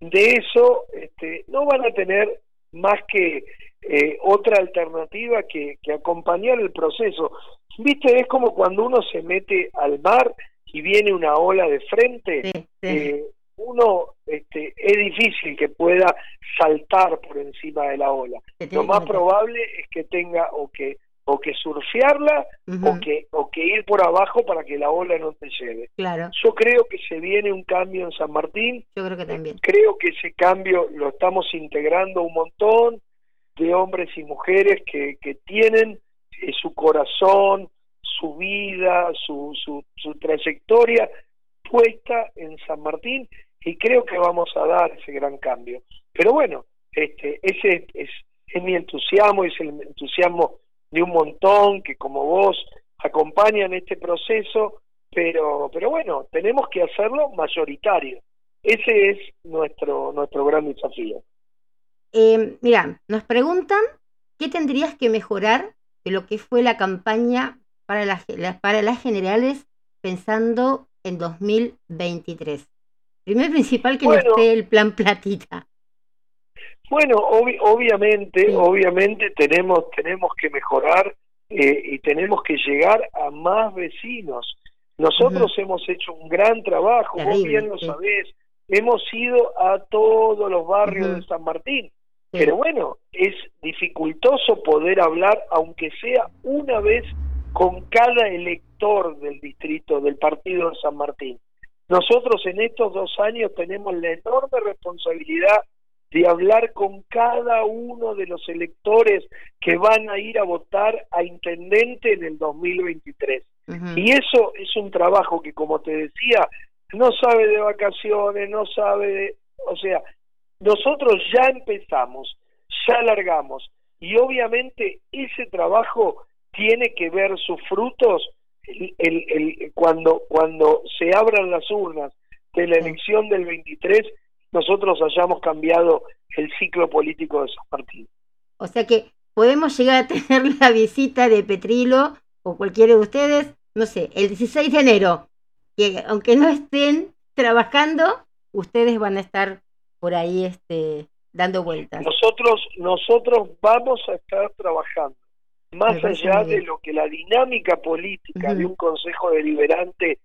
de eso, este, no van a tener más que eh, otra alternativa que, que acompañar el proceso. Viste, es como cuando uno se mete al mar y viene una ola de frente, eh, uno este, es difícil que pueda saltar por encima de la ola. Lo más probable es que tenga o que o que surfearla o que o que ir por abajo para que la ola no te lleve. Claro. Yo creo que se viene un cambio en San Martín. Yo creo que también. Creo que ese cambio lo estamos integrando un montón de hombres y mujeres que, que tienen eh, su corazón, su vida, su, su, su trayectoria puesta en San Martín y creo que vamos a dar ese gran cambio. Pero bueno, este, ese es, mi entusiasmo, es el entusiasmo de un montón que como vos acompañan este proceso, pero, pero bueno, tenemos que hacerlo mayoritario. Ese es nuestro, nuestro gran desafío. Eh, mira, nos preguntan qué tendrías que mejorar de lo que fue la campaña para las, para las generales pensando en 2023. Primero principal que no esté el plan platita. Bueno, obviamente, obviamente tenemos tenemos que mejorar eh, y tenemos que llegar a más vecinos. Nosotros hemos hecho un gran trabajo, vos bien lo sabés, hemos ido a todos los barrios de San Martín, pero bueno, es dificultoso poder hablar, aunque sea una vez con cada elector del distrito del partido de San Martín. Nosotros en estos dos años tenemos la enorme responsabilidad de hablar con cada uno de los electores que van a ir a votar a intendente en el 2023. Y eso es un trabajo que, como te decía, no sabe de vacaciones, no sabe de... O sea, nosotros ya empezamos, ya largamos, y obviamente ese trabajo tiene que ver sus frutos el, el, el, cuando, cuando se abran las urnas de la elección del 23 nosotros hayamos cambiado el ciclo político de esos partidos. O sea que podemos llegar a tener la visita de Petrilo o cualquiera de ustedes, no sé, el 16 de enero, que aunque no estén trabajando, ustedes van a estar por ahí este, dando vueltas. Nosotros, nosotros vamos a estar trabajando, más allá de lo que la dinámica política de un consejo deliberante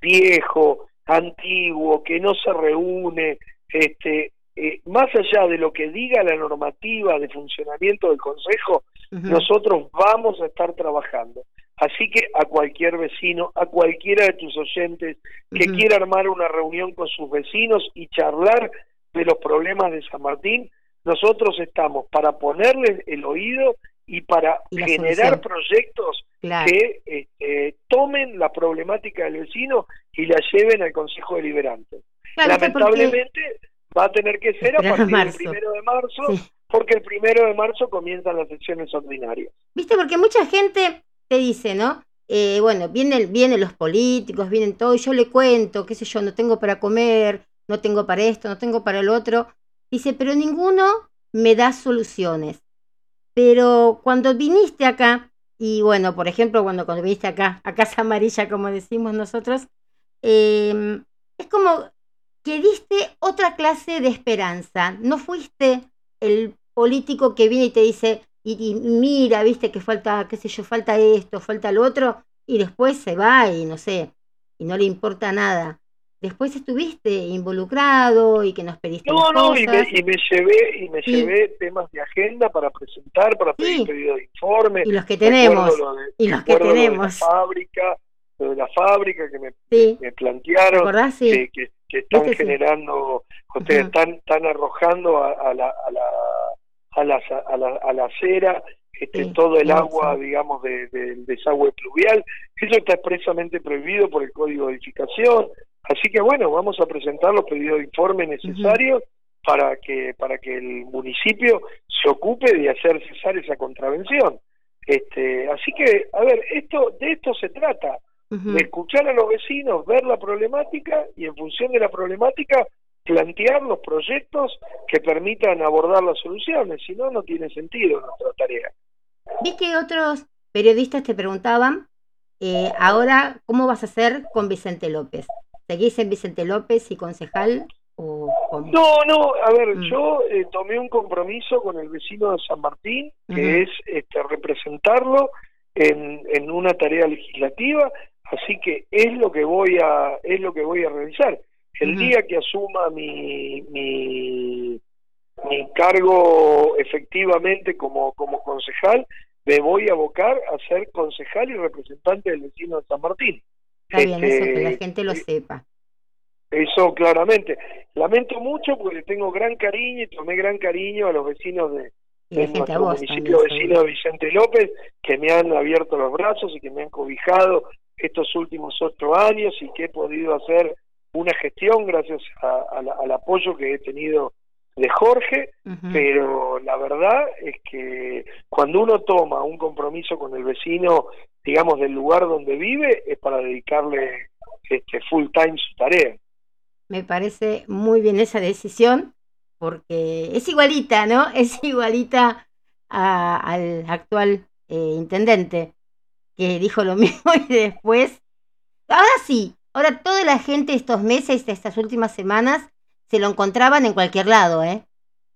viejo, antiguo, que no se reúne, este, eh, más allá de lo que diga la normativa de funcionamiento del Consejo, nosotros vamos a estar trabajando. Así que a cualquier vecino, a cualquiera de tus oyentes que quiera armar una reunión con sus vecinos y charlar de los problemas de San Martín, nosotros estamos para ponerles el oído y para generar proyectos que este, tomen la problemática del vecino y la lleven al Consejo Deliberante. Lamentablemente va a tener que ser a partir del primero de marzo, porque el primero de marzo comienzan las sesiones ordinarias. Viste, porque mucha gente te dice, ¿no? Eh, bueno, vienen, vienen los políticos, vienen todo, y yo le cuento, qué sé yo, no tengo para comer, no tengo para esto, no tengo para el otro. Dice, pero ninguno me da soluciones. Pero cuando viniste acá, y bueno, por ejemplo, cuando, viniste acá, a Casa Amarilla, como decimos nosotros, eh, es como que diste otra clase de esperanza. No fuiste el político que viene y te dice, y, mira, viste que falta, qué sé yo, falta esto, falta lo otro, y después se va y no sé, y no le importa nada. Después estuviste involucrado y que nos pediste No, no, y me, cosas. y me llevé y me Sí. llevé temas de agenda para presentar, para pedir Sí. pedido de informe. Y los que tenemos. lo de- y los que recuerdo lo de tenemos. la fábrica, lo de la fábrica que me, Sí, me ¿te plantearon, que, que, que están generando, ustedes están, están arrojando a, a la, a, la, a, la, a, la, a la acera este, Sí, todo el agua, sí. digamos, de- del desagüe pluvial. Eso está expresamente prohibido por el Código de Edificación. Así que bueno, vamos a presentar los pedidos de informe necesarios para que para que el municipio se ocupe de hacer cesar esa contravención. Este, así que, a ver, esto de esto se trata de escuchar a los vecinos, ver la problemática y en función de la problemática plantear los proyectos que permitan abordar las soluciones, si no, no tiene sentido nuestra tarea. Vi que otros periodistas te preguntaban, eh, ahora, ¿cómo vas a hacer con Vicente López? ¿Seguís en Vicente López y concejal o? No, no, a ver, Mm. yo eh, tomé un compromiso con el vecino de San Martín, que es este, representarlo en, en una tarea legislativa, así que es lo que voy a es lo que voy a realizar. El día que asuma mi, mi mi cargo efectivamente como como concejal, me voy a abocar a ser concejal y representante del vecino de San Martín. Está bien, eso que la Este, gente lo sepa. eso claramente. Lamento mucho porque tengo gran cariño y tomé gran cariño a los vecinos de, nuestro municipio también. vecino de Vicente López, que me han abierto los brazos y que me han cobijado estos últimos ocho años y que he podido hacer una gestión gracias a- a la- al apoyo que he tenido de Jorge, pero la verdad es que cuando uno toma un compromiso con el vecino, digamos, del lugar donde vive, es para dedicarle este full time su tarea. Me parece muy bien esa decisión porque es igualita, ¿no? Es igualita a- al actual eh, intendente que dijo lo mismo y después... Ahora sí, ahora toda la gente estos meses, estas últimas semanas, se lo encontraban en cualquier lado, ¿eh?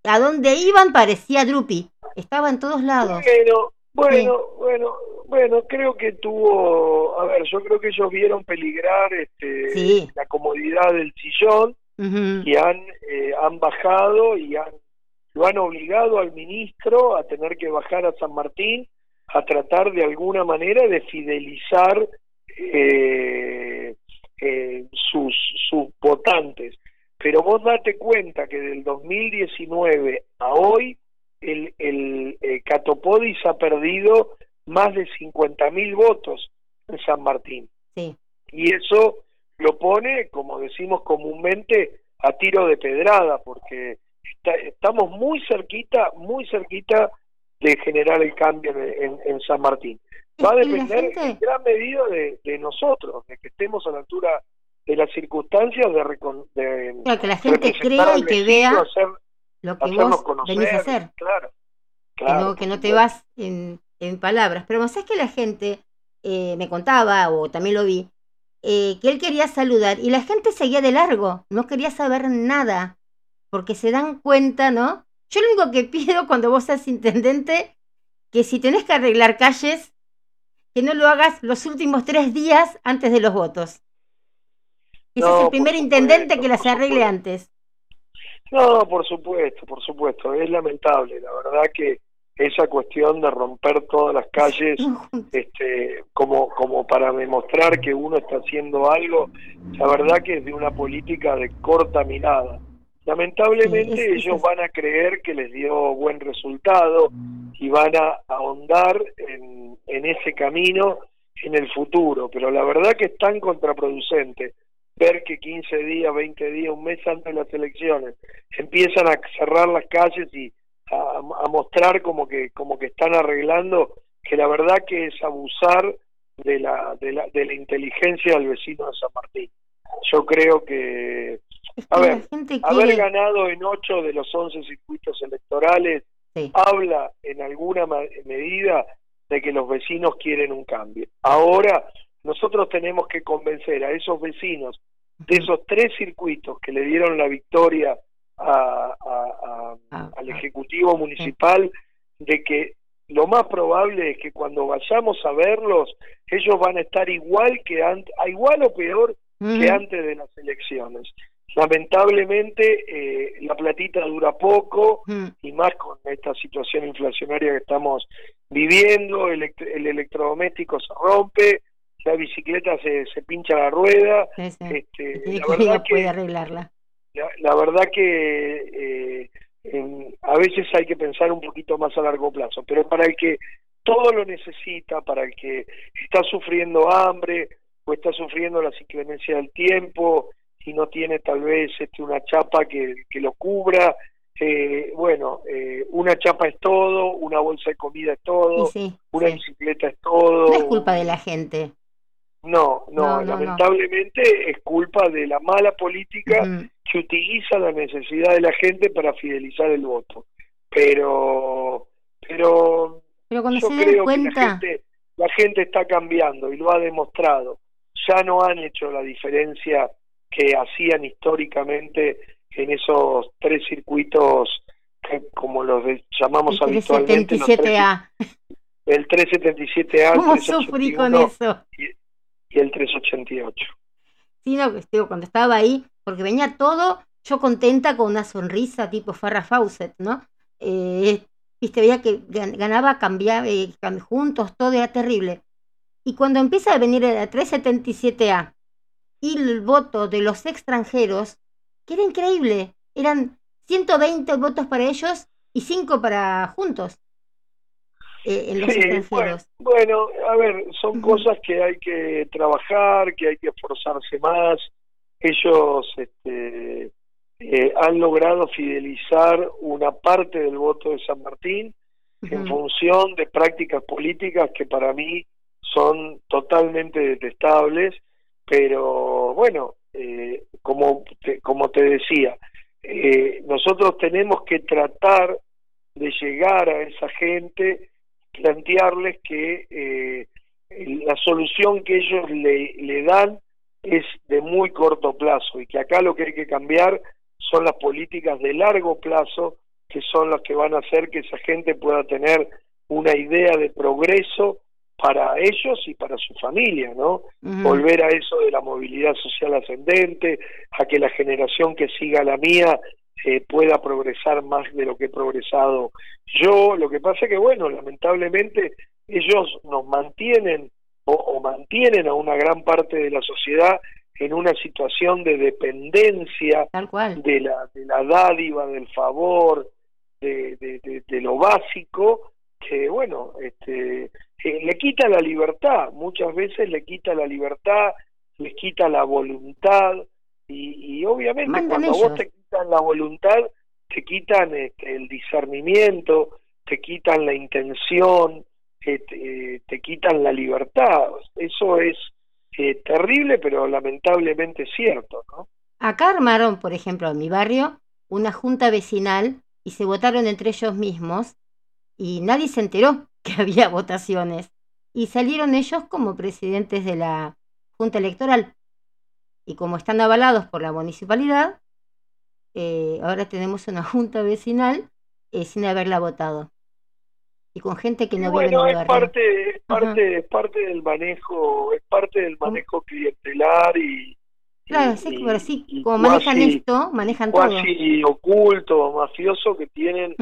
A donde iban parecía Drupi, estaba en todos lados. Bueno, bueno, bueno, bueno, creo que tuvo, a ver, yo creo que ellos vieron peligrar este, Sí. la comodidad del sillón y han, eh, han bajado y han, lo han obligado al ministro a tener que bajar a San Martín a tratar de alguna manera de fidelizar eh, eh, sus, sus votantes. Pero vos date cuenta que del 2019 a hoy el, el eh, Catopodis ha perdido más de 50.000 votos en San Martín. Sí. Y eso lo pone, como decimos comúnmente, a tiro de pedrada, porque está- estamos muy cerquita, muy cerquita de generar el cambio en, en- en San Martín. Va a depender en gran medida de, de nosotros, de que estemos a la altura de las circunstancias, de, recon- de Claro, que la gente crea y que vea hacer, lo que vos conocer, venís a hacer. Claro, que no, que no te vas en, en palabras. Pero sabes que la gente eh, me contaba, o también lo vi, eh, que él quería saludar y la gente seguía de largo, no quería saber nada, porque se dan cuenta, ¿no? Yo lo único que pido cuando vos seas intendente, que si tenés que arreglar calles, que no lo hagas los últimos tres días antes de los votos. Que No, seas el primer supuesto, intendente que las arregle antes. No, por supuesto, por supuesto, es lamentable, la verdad que esa cuestión de romper todas las calles este como como para demostrar que uno está haciendo algo, la verdad que es de una política de corta mirada. Lamentablemente ellos van a creer que les dio buen resultado y van a ahondar en, en ese camino en el futuro, pero la verdad que es tan contraproducente ver que 15 días, 20 días, un mes antes de las elecciones empiezan a cerrar las calles y a, a mostrar como que como que están arreglando que la verdad que es abusar de la, de la de la inteligencia del vecino de San Martín. Yo creo que A ver, haber quiere... ganado en ocho de los 11 circuitos electorales Sí. habla en alguna medida de que los vecinos quieren un cambio. Ahora nosotros tenemos que convencer a esos vecinos de esos tres circuitos que le dieron la victoria a- a- a- Ah, al ah. Ejecutivo Municipal de que lo más probable es que cuando vayamos a verlos, ellos van a estar igual que antes, igual o peor que antes de las elecciones. Lamentablemente eh, la platita dura poco y más con esta situación inflacionaria que estamos viviendo, el, el electrodoméstico se rompe, la bicicleta se, se pincha la rueda. Este, la verdad que, puede arreglarla. La, verdad que eh, a veces hay que pensar un poquito más a largo plazo, pero para el que todo lo necesita, para el que está sufriendo hambre o está sufriendo la inclemencia del tiempo y no tiene tal vez este, una chapa que, que lo cubra, eh, bueno, eh, una chapa es todo, una bolsa de comida es todo, una bicicleta es todo. No es culpa de la gente. No, no, lamentablemente es culpa de la mala política que utiliza la necesidad de la gente para fidelizar el voto. Pero, pero, pero cuando se creo cuenta... que la gente, la gente está cambiando y lo ha demostrado. Ya no han hecho la diferencia que hacían históricamente en esos tres circuitos que, como los llamamos el habitualmente. 377A. El 377A. ¿Cómo sufrí con eso? y el 388. Sí, no, cuando estaba ahí, porque venía todo, yo contenta con una sonrisa tipo Farrah Fawcett, ¿no? Eh, viste, veía que ganaba, cambiaba, eh, juntos, todo era terrible. Y cuando empieza a venir el 377A y el voto de los extranjeros, que era increíble, eran 120 votos para ellos y 5 para juntos. Eh, en los extranjeros. Bueno, a ver, son cosas que hay que trabajar, que hay que esforzarse más. Ellos este, eh, han logrado fidelizar una parte del voto de San Martín en función de prácticas políticas que para mí son totalmente detestables, pero bueno, eh, como, te, como te decía, nosotros tenemos que tratar de llegar a esa gente plantearles que eh, la solución que ellos le, le dan es de muy corto plazo y que acá lo que hay que cambiar son las políticas de largo plazo que son las que van a hacer que esa gente pueda tener una idea de progreso para ellos y para su familia, ¿no? Volver a eso de la movilidad social ascendente, a que la generación que siga la mía eh, pueda progresar más de lo que he progresado yo. Lo que pasa es que, bueno, lamentablemente ellos nos mantienen o, mantienen a una gran parte de la sociedad en una situación de dependencia de la, de la dádiva, del favor, de, de, lo básico, que bueno, este, eh, le quita la libertad, muchas veces le quita la libertad, les quita la voluntad, y, obviamente cuando vos te quitan la voluntad, te quitan este, el discernimiento, te quitan la intención, te, te, quitan la libertad. Eso es eh, terrible, pero lamentablemente cierto, ¿no? Acá armaron, por ejemplo, en mi barrio, una junta vecinal y se votaron entre ellos mismos y nadie se enteró que había votaciones y salieron ellos como presidentes de la junta electoral y como están avalados por la municipalidad, eh, ahora tenemos una junta vecinal eh, sin haberla votado. Y con gente que no bueno, es parte es parte es parte del manejo es parte del manejo clientelar y claro sí, como manejan esto manejan todo. casi oculto mafioso que tienen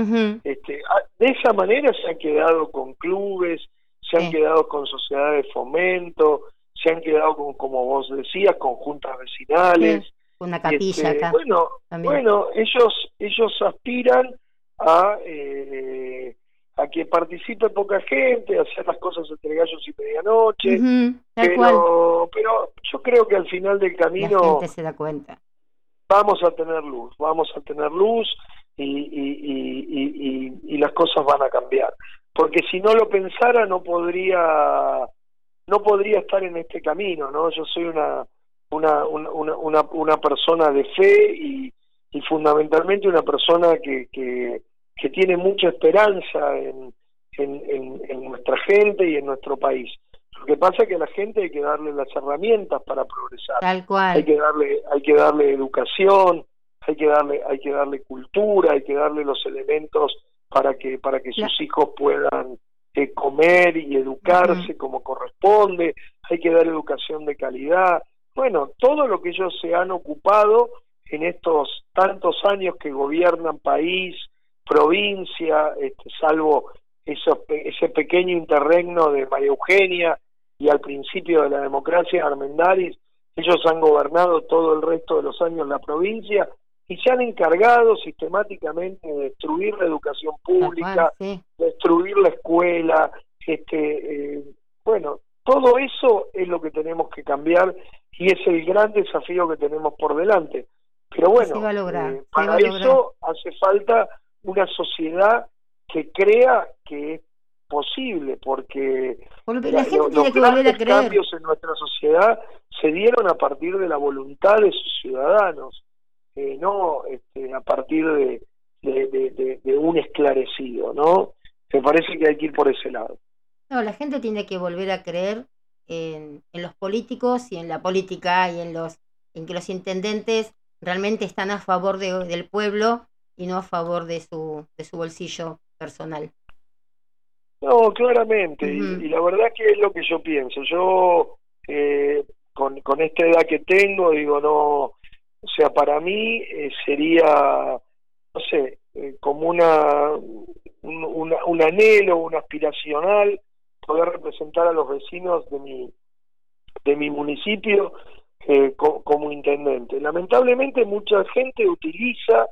este de esa manera se han quedado con clubes se han quedado con sociedades de fomento se han quedado con, como vos decías, con juntas vecinales. Una capilla este, acá. Bueno, bueno, ellos, ellos aspiran a, eh, a que participe poca gente, a hacer las cosas entre gallos y medianoche. pero, pero yo creo que al final del camino. La gente se da cuenta. Vamos a tener luz, vamos a tener luz y, y, y, y las cosas van a cambiar. Porque si no lo pensara, no podría no podría estar en este camino, ¿no? Yo soy una, una, una, una, persona de fe y, y fundamentalmente una persona que, que, que tiene mucha esperanza en, en, en, nuestra gente y en nuestro país. Lo que pasa es que a la gente hay que darle las herramientas para progresar. Tal cual. Hay que darle, hay que darle educación, hay que darle, hay que darle cultura, hay que darle los elementos para que, para que sus hijos puedan comer y educarse como corresponde, hay que dar educación de calidad, bueno, todo lo que ellos se han ocupado en estos tantos años que gobiernan país, provincia, este, salvo eso, ese pequeño interregno de María Eugenia y al principio de la democracia Armendáriz, ellos han gobernado todo el resto de los años la provincia y se han encargado sistemáticamente de destruir la educación pública, destruir la escuela, este, eh, bueno, todo eso es lo que tenemos que cambiar y es el gran desafío que tenemos por delante. Pero bueno, eh, para eso hace falta una sociedad que crea que es posible, porque la, gente los que cambios en nuestra sociedad se dieron a partir de la voluntad de sus ciudadanos, eh, no este, a partir de, de, un esclarecido, ¿no? Me parece que hay que ir por ese lado. No, la gente tiene que volver a creer en, en los políticos y en la política y en los en que los intendentes realmente están a favor de, del pueblo y no a favor de su, de su bolsillo personal. No, claramente, y, la verdad que es lo que yo pienso. Yo, eh, con, con esta edad que tengo, digo, no, o sea, para mí eh, sería, no sé, eh, como una un, un anhelo, un aspiracional, poder representar a los vecinos de mi, de mi municipio eh, como intendente. Lamentablemente mucha gente utiliza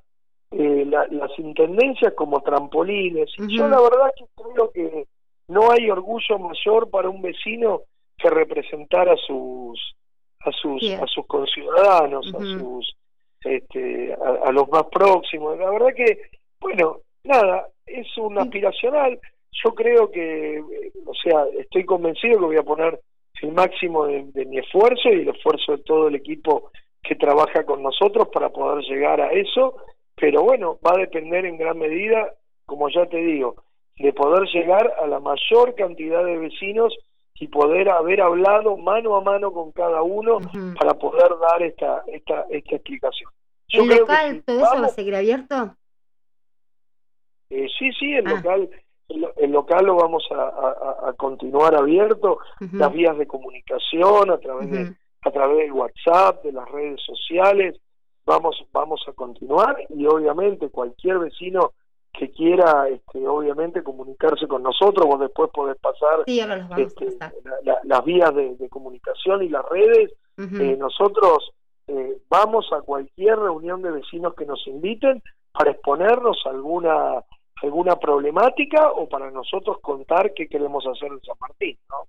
eh, las intendencias como trampolines. y Yo la verdad que creo que no hay orgullo mayor para un vecino que representar a sus a sus a sus conciudadanos, a sus este, a, los más próximos. La verdad que bueno nada es un aspiracional. Yo creo que o sea estoy convencido que voy a poner el máximo de, mi esfuerzo y el esfuerzo de todo el equipo que trabaja con nosotros para poder llegar a eso, pero bueno, va a depender en gran medida, como ya te digo, de poder llegar a la mayor cantidad de vecinos y poder haber hablado mano a mano con cada uno para poder dar esta esta esta explicación. ¿El local todo eso va a seguir abierto? Eh, sí, sí, el ah. local el, local lo vamos a, continuar abierto, las vías de comunicación a través de a través del WhatsApp, de las redes sociales, vamos vamos a continuar y obviamente cualquier vecino que quiera este, obviamente comunicarse con nosotros vos después podés pasar este, las vías de, comunicación y las redes eh, nosotros eh, vamos a cualquier reunión de vecinos que nos inviten para exponernos alguna alguna problemática o para nosotros contar qué queremos hacer en San Martín, ¿no?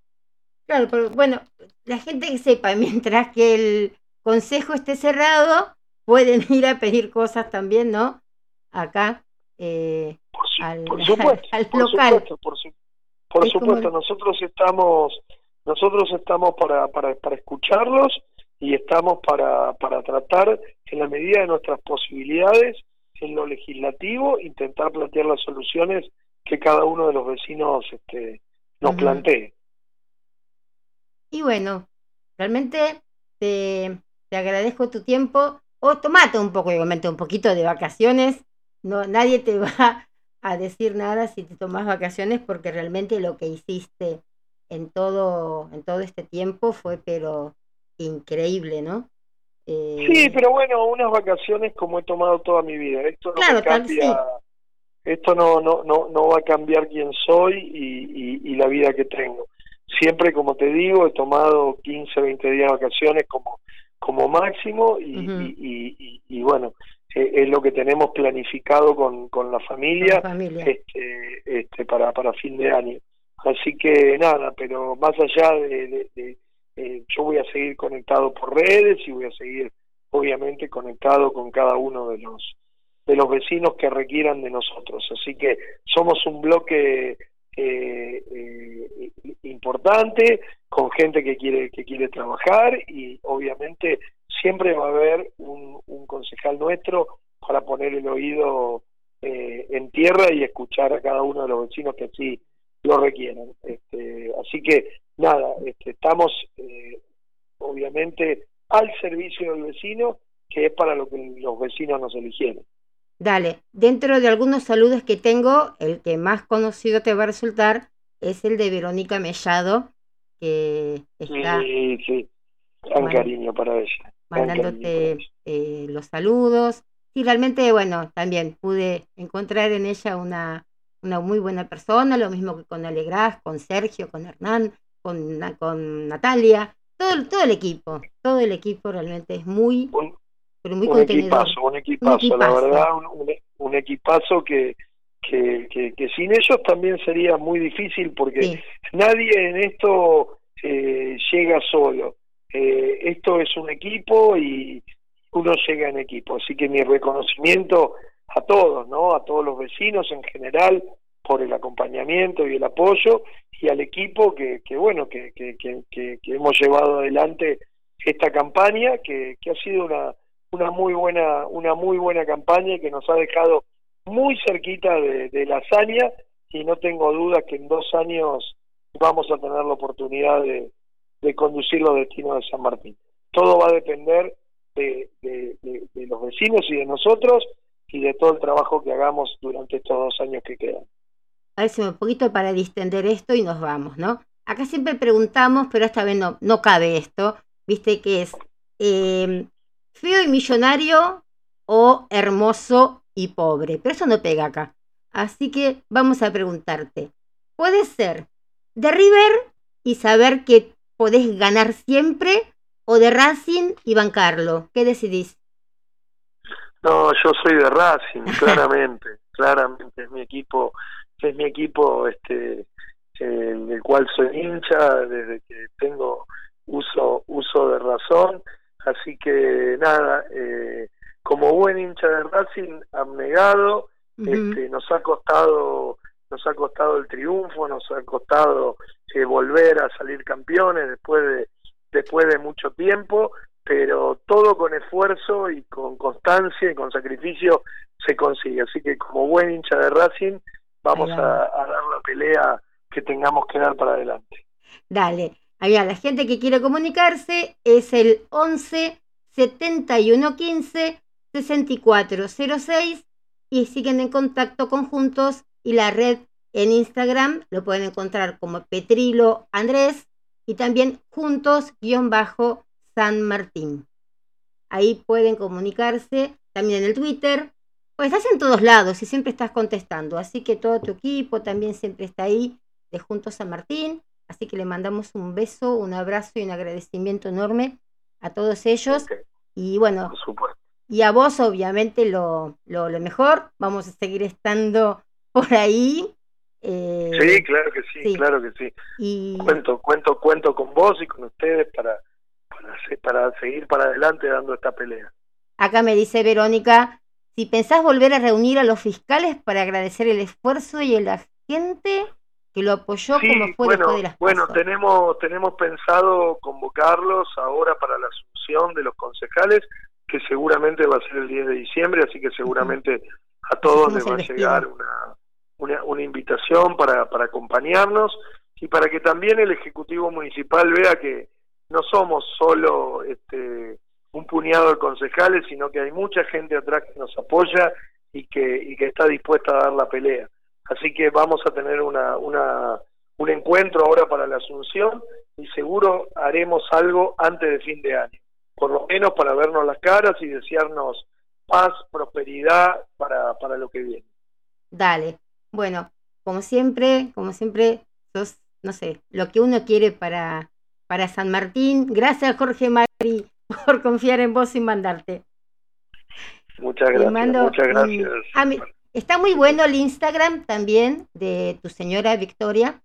Claro, pero bueno, la gente que sepa, mientras que el consejo esté cerrado, pueden ir a pedir cosas también, ¿no? Acá, eh, al, supuesto, al, por local. Supuesto, por, supuesto, nosotros estamos, nosotros estamos para, para, para escucharlos y estamos para, para tratar en la medida de nuestras posibilidades en lo legislativo intentar plantear las soluciones que cada uno de los vecinos este, nos plantee. Y bueno, realmente te, te agradezco tu tiempo. O tomate un poco, igualmente, un poquito de vacaciones. No, nadie te va a decir nada si te tomas vacaciones porque realmente lo que hiciste en todo, en todo este tiempo fue pero increíble, ¿no? Sí, eh, pero bueno, unas vacaciones como he tomado toda mi vida. Esto no cambia, esto no, no, no, no va a cambiar quién soy y, y, la vida que tengo. Siempre, como te digo, he tomado 15, 20 días de vacaciones como, como máximo y, y, y, bueno, eh, es lo que tenemos planificado con, con la familia, Este, este, para, para fin de año. Así que nada, pero más allá de, de eh, yo voy a seguir conectado por redes y voy a seguir obviamente conectado con cada uno de los de los vecinos que requieran de nosotros. Así que somos un bloque eh, eh, importante con gente que quiere que quiere trabajar y obviamente siempre va a haber un, un concejal nuestro para poner el oído en tierra y escuchar a cada uno de los vecinos que así lo requieran este, así que nada, este, estamos eh, obviamente al servicio del vecino, que es para lo que los vecinos nos eligieron. Dale, dentro de algunos saludos que tengo, el que más conocido te va a resultar es el de Verónica Mellado, que está... Sí, sí. Gran Man- cariño para ella. para mandándote eh, los saludos. Y realmente, bueno, también pude encontrar en ella una, una muy buena persona, lo mismo que con Alegraz, con Sergio, con Hernán, con, con Natalia, todo, el- todo el equipo, todo el equipo realmente es muy, Un, pero muy un contenedor. equipazo, un equipazo, la equipazo. verdad, un, un- un equipazo que, que, que, que sin ellos también sería muy difícil porque Sí, nadie en esto eh, llega solo. Eh, esto es un equipo y uno llega en equipo. Así que mi reconocimiento a todos, ¿no? A todos los vecinos en general por el acompañamiento y el apoyo y al equipo que, que bueno, que, que, que, hemos llevado adelante esta campaña que, que ha sido una, una muy buena una muy buena campaña y que nos ha dejado muy cerquita de, de la hazaña y no tengo dudas que en dos años vamos a tener la oportunidad de, de conducir los destinos de San Martín. Todo va a depender de, de- de- de los vecinos y de nosotros y de todo el trabajo que hagamos durante estos dos años que quedan. a ver me un poquito para distender esto y nos vamos, ¿no? Acá siempre preguntamos, pero esta vez no, no cabe esto, viste que es eh, feo y millonario o hermoso y pobre, pero eso no pega acá. Así que vamos a preguntarte, ¿puede ser de River y saber que podés ganar siempre o de Racing y bancarlo? ¿Qué decidís? No, yo soy de Racing, claramente, claramente es mi equipo, es mi equipo, este, eh, del cual soy hincha desde que tengo uso uso de razón, así que nada, eh, como buen hincha de Racing, abnegado, Ujú. este, nos ha costado nos ha costado el triunfo, nos ha costado eh, volver a salir campeones después de después de mucho tiempo, pero todo con esfuerzo y con constancia y con sacrificio se consigue. Así que como buen hincha de Racing, vamos a, a dar la pelea que tengamos que dar para adelante. Dale. Allá, la gente que quiere comunicarse es el 11 71 15 64 06 y siguen en contacto con Juntos y la red en Instagram lo pueden encontrar como Petrilo Andrés y también Juntos-San Martín. Ahí pueden comunicarse también en el Twitter. Pues estás en todos lados y siempre estás contestando, así que todo tu equipo también siempre está ahí de Juntos San Martín. Así que le mandamos un beso, un abrazo y un agradecimiento enorme a todos ellos. Y bueno, y a vos obviamente lo, lo, lo mejor. Vamos a seguir estando por ahí. eh, Sí, claro que sí, sí. claro que sí. y Cuento, cuento, cuento con vos y con ustedes para para, para seguir para adelante dando esta pelea. acá me dice Verónica, si pensás volver a reunir a los fiscales para agradecer el esfuerzo y la gente que lo apoyó Sí, como fue bueno, después de las bueno, tenemos tenemos pensado convocarlos ahora para la asunción de los concejales, que seguramente va a ser el 10 de diciembre, así que seguramente a todos les va a el llegar una, una, una invitación para, para acompañarnos y para que también el Ejecutivo Municipal vea que no somos solo este, un puñado de concejales, sino que hay mucha gente atrás que nos apoya y que, está dispuesta a dar la pelea. Así que vamos a tener una, un encuentro ahora para la Asunción y seguro haremos algo antes de fin de año, por lo menos para vernos las caras y desearnos paz, prosperidad para, para lo que viene. Dale. Bueno, como siempre, como siempre, sos, no sé, lo que uno quiere para, para San Martín. Gracias, Jorge Mari, por confiar en vos y mandarte. Muchas gracias, mando muchas gracias. Ah, Está muy bueno el Instagram también de tu señora Victoria.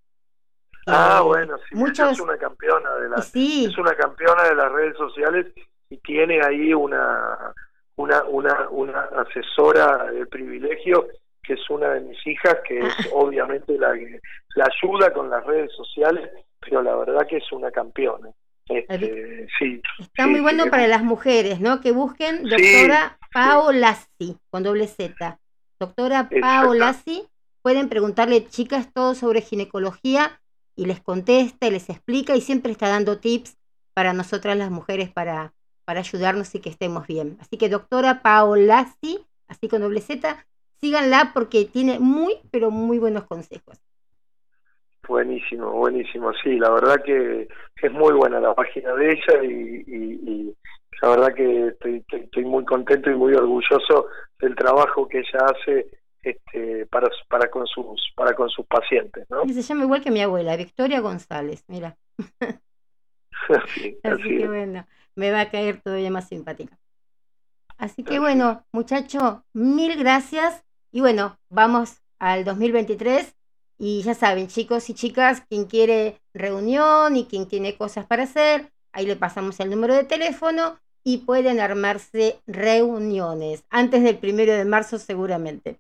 Ah, Eh, bueno, sí, muchos, es una campeona de la, sí, es una campeona de las redes sociales y tiene ahí una una una, una asesora de privilegio que es una de mis hijas que es Ah. obviamente la que la ayuda con las redes sociales pero la verdad que es una campeona este, sí está sí, muy bueno sí, para las mujeres, ¿no? Que busquen doctora Paolassi, con doble Z. Doctora. Paolassi, pueden preguntarle, chicas, todo sobre ginecología y les contesta y les explica y siempre está dando tips para nosotras las mujeres para, para ayudarnos y que estemos bien. Así que doctora Paolassi, así con doble Z, síganla porque tiene muy, pero muy buenos consejos. Buenísimo, buenísimo. Sí, la verdad que es muy buena la página de ella y, la verdad que estoy, estoy, muy contento y muy orgulloso del trabajo que ella hace este, para, para con sus para con sus pacientes, ¿no? se llama igual que mi abuela, Victoria González, mira. así, que bueno, me va a caer todavía más simpática. Así que bueno, muchacho, mil gracias y bueno, vamos al 2023 y ya saben, chicos y chicas, quien quiere reunión y quien tiene cosas para hacer, ahí le pasamos el número de teléfono y pueden armarse reuniones antes del primero de marzo seguramente.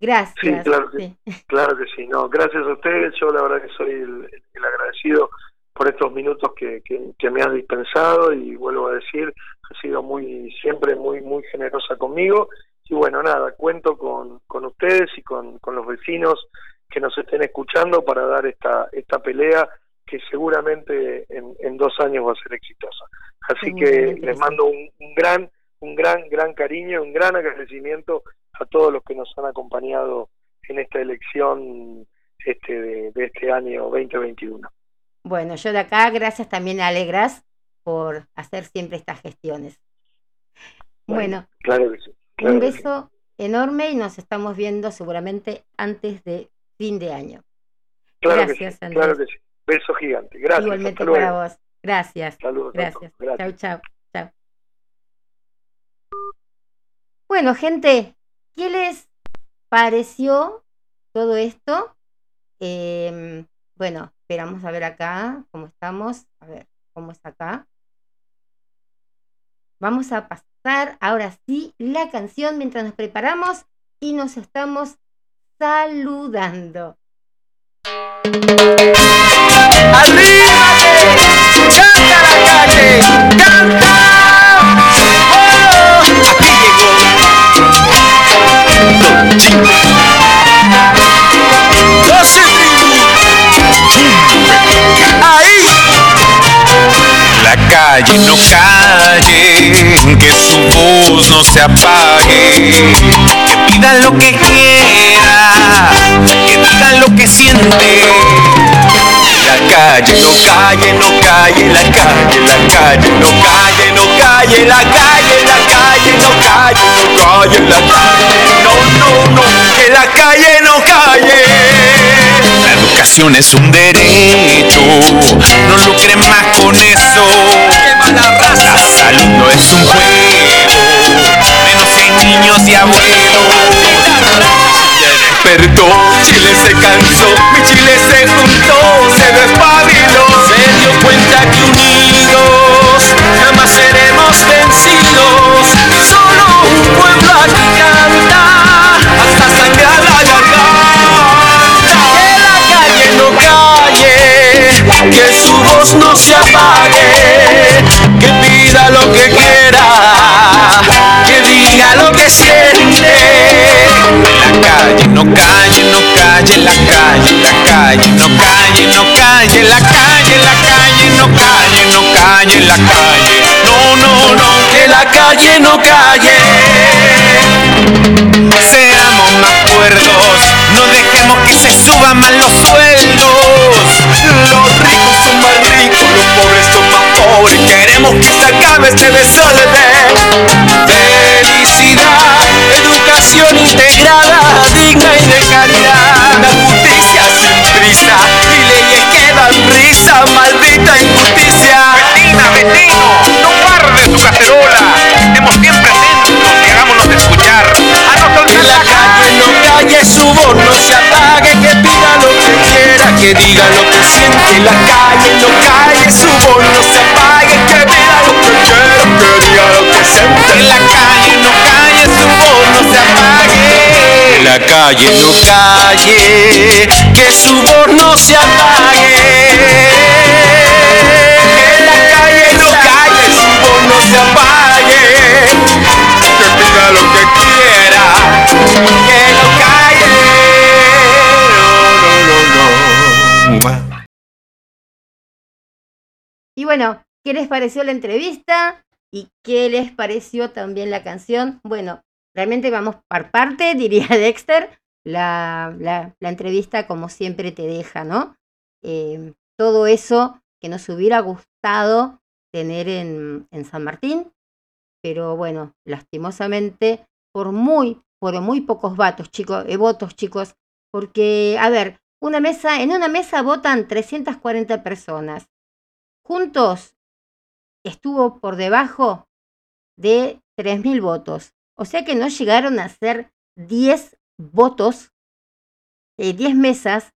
Gracias. claro, que, claro que sí. No, gracias a ustedes. Yo la verdad que soy el, agradecido por estos minutos que, que, me han dispensado y vuelvo a decir, ha sido muy siempre muy muy generosa conmigo y bueno, nada, cuento con, con ustedes y con, con los vecinos que nos estén escuchando para dar esta, esta pelea que seguramente en, en dos años va a ser exitosa. Así que les mando un, gran, un gran, gran cariño, un gran agradecimiento a todos los que nos han acompañado en esta elección este de, de este año 2021. Bueno, yo de acá, gracias también a Alegras por hacer siempre estas gestiones. Bueno, claro que sí un beso enorme y nos estamos viendo seguramente antes de fin de año. Gracias, Andrés. Claro que sí. Beso gigante. Gracias. Igualmente para vos. Gracias. Saludos. Gracias. Chao, chao. Chao. Bueno, gente, ¿qué les pareció todo esto? Em, bueno, esperamos a ver acá cómo estamos. A ver, cómo es acá. Vamos a pasar ahora sí la canción mientras nos preparamos y nos estamos saludando. ¡Canta la calle! ¡Canta! ¡Oh! Aquí llegó calle no calle, que su voz no se apague, que pida lo que quiera, que diga lo que siente. La calle no calle, no calle, la calle, la calle no calle, no calle, la calle, la calle no calle, no calle, la calle, no, no, no, que la calle no calle. La educación es un derecho, no lucren más con eso. La salud no es un juego, menos en niños y abuelos. Ya despertó, Chile se cansó, se apague que pida lo que quiera, que diga lo que siente. La calle no calle, no calle, la calle, la calle, no calle, no calle, la calle, la calle, no calle, no calle, la calle. No, no, no, que la calle no calle. Seamos más cuerdos, no dejemos que se suban más los sueldos. Que se acabe este desorden. Felicidad, educación integrada, digna y de calidad. La justicia sin prisa y leyes que dan risa, maldita injusticia. Betina, Betino, no guardes tu cacerola. Estemos siempre atentos y hagámonos escuchar. A no que la calle no calle, su voz no se apague, que pida lo que quiera, que diga lo que siente. La calle no calle, su voz no se apague, La calle no calle, que su voz no se apague. Que la calle no calle, su voz no se apague. Que diga lo que quiera, que no calle. No, no, no, no. Y bueno, ¿qué les pareció la entrevista? ¿Y qué les pareció también la canción? Bueno, realmente vamos por parte, diría Dexter. la, la, entrevista como siempre te deja, ¿no? Eh, todo eso que nos hubiera gustado tener en, en San Martín, pero bueno, lastimosamente, por muy, por muy pocos votos, chicos, eh, votos, chicos, porque, a ver, una mesa, en una mesa votan 340 personas. Juntos estuvo por debajo de 3.000 votos. O sea que no llegaron a ser 10 votos, eh, 10 mesas,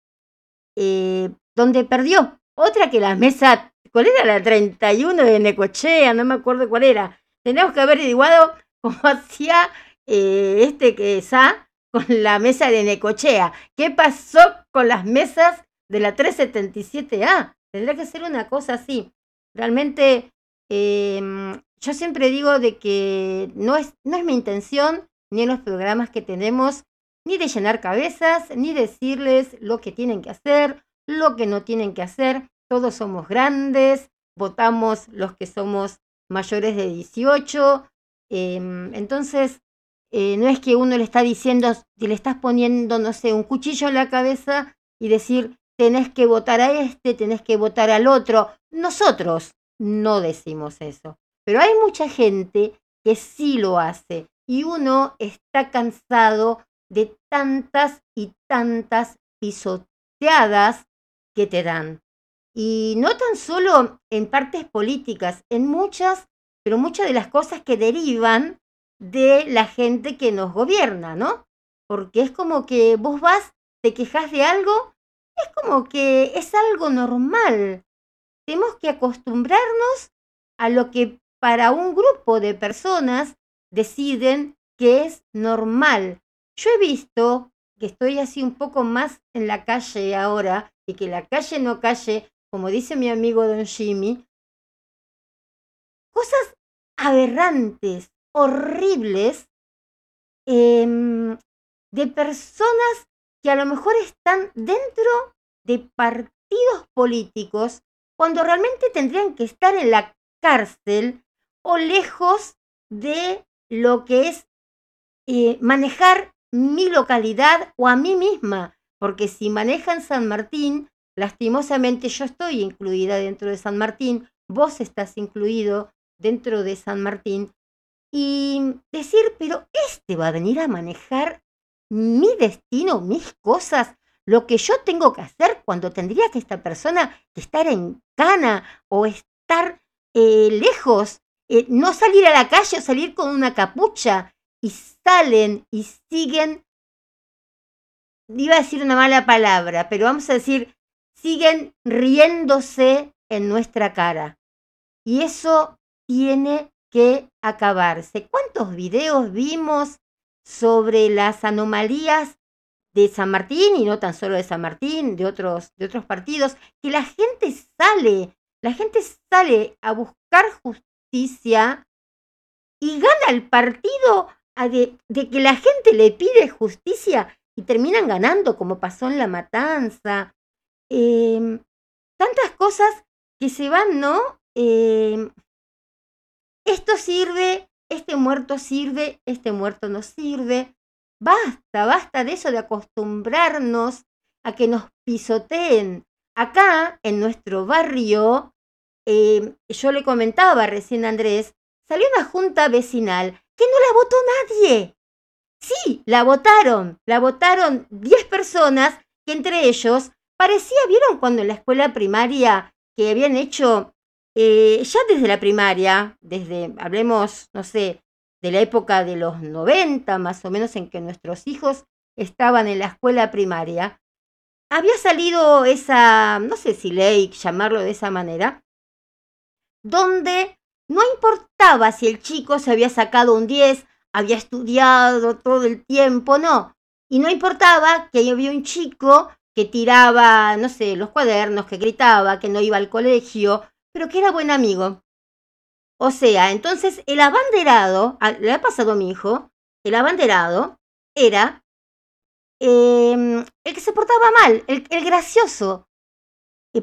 eh, donde perdió. Otra que la mesa, ¿cuál era la 31 de Necochea? No me acuerdo cuál era. Tenemos que haber averiguado cómo hacía eh, este que Sa con la mesa de Necochea. ¿Qué pasó con las mesas de la 377A? Tendría que ser una cosa así. Realmente, em, yo siempre digo de que no es, no es mi intención, ni en los programas que tenemos, ni de llenar cabezas, ni decirles lo que tienen que hacer, lo que no tienen que hacer. Todos somos grandes, votamos los que somos mayores de 18. Em, entonces, eh, no es que uno le está diciendo, le estás poniendo, no sé, un cuchillo en la cabeza y decir, tenés que votar a este, tenés que votar al otro. Nosotros no decimos eso. Pero hay mucha gente que sí lo hace y uno está cansado de tantas y tantas pisoteadas que te dan. Y no tan solo en partes políticas, en muchas, pero muchas de las cosas que derivan de la gente que nos gobierna, ¿no? Porque es como que vos vas, te quejas de algo, es como que es algo normal. Tenemos que acostumbrarnos a lo que para un grupo de personas deciden que es normal. Yo he visto que estoy así un poco más en la calle ahora y que la calle no calle, como dice mi amigo Don Jimmy, cosas aberrantes, horribles, em, de personas que a lo mejor están dentro de partidos políticos cuando realmente tendrían que estar en la cárcel o lejos de lo que es eh, manejar mi localidad o a mí misma, porque si manejan San Martín, lastimosamente yo estoy incluida dentro de San Martín, vos estás incluido dentro de San Martín, y decir, pero este va a venir a manejar mi destino, mis cosas, lo que yo tengo que hacer cuando tendría que esta persona estar en cana o estar eh, lejos eh, no salir a la calle o salir con una capucha y salen y siguen, iba a decir una mala palabra, pero vamos a decir, siguen riéndose en nuestra cara. Y eso tiene que acabarse. ¿Cuántos videos vimos sobre las anomalías de San Martín y no tan solo de San Martín, de otros, de otros partidos, que la gente sale, la gente sale a buscar justicia y gana el partido de, que la gente le pide justicia y terminan ganando, como pasó en la matanza. Em, tantas cosas que se van, ¿no? Em, esto sirve, este muerto sirve, este muerto no sirve. Basta, basta de eso de acostumbrarnos a que nos pisoteen. Acá, en nuestro barrio, eh, yo le comentaba recién a Andrés, salió una junta vecinal que no la votó nadie. Sí, la votaron, la votaron 10 personas que entre ellos parecía, vieron cuando en la escuela primaria que habían hecho eh, ya desde la primaria, desde, hablemos, no sé, de la época de los 90 más o menos en que nuestros hijos estaban en la escuela primaria, había salido esa, no sé si ley, llamarlo de esa manera, donde no importaba si el chico se había sacado un 10, había estudiado todo el tiempo, no. Y no importaba que había un chico que tiraba, no sé, los cuadernos, que gritaba, que no iba al colegio, pero que era buen amigo. O sea, entonces el abanderado, le ha pasado a mi hijo, el abanderado era em, el que se portaba mal, el, el gracioso,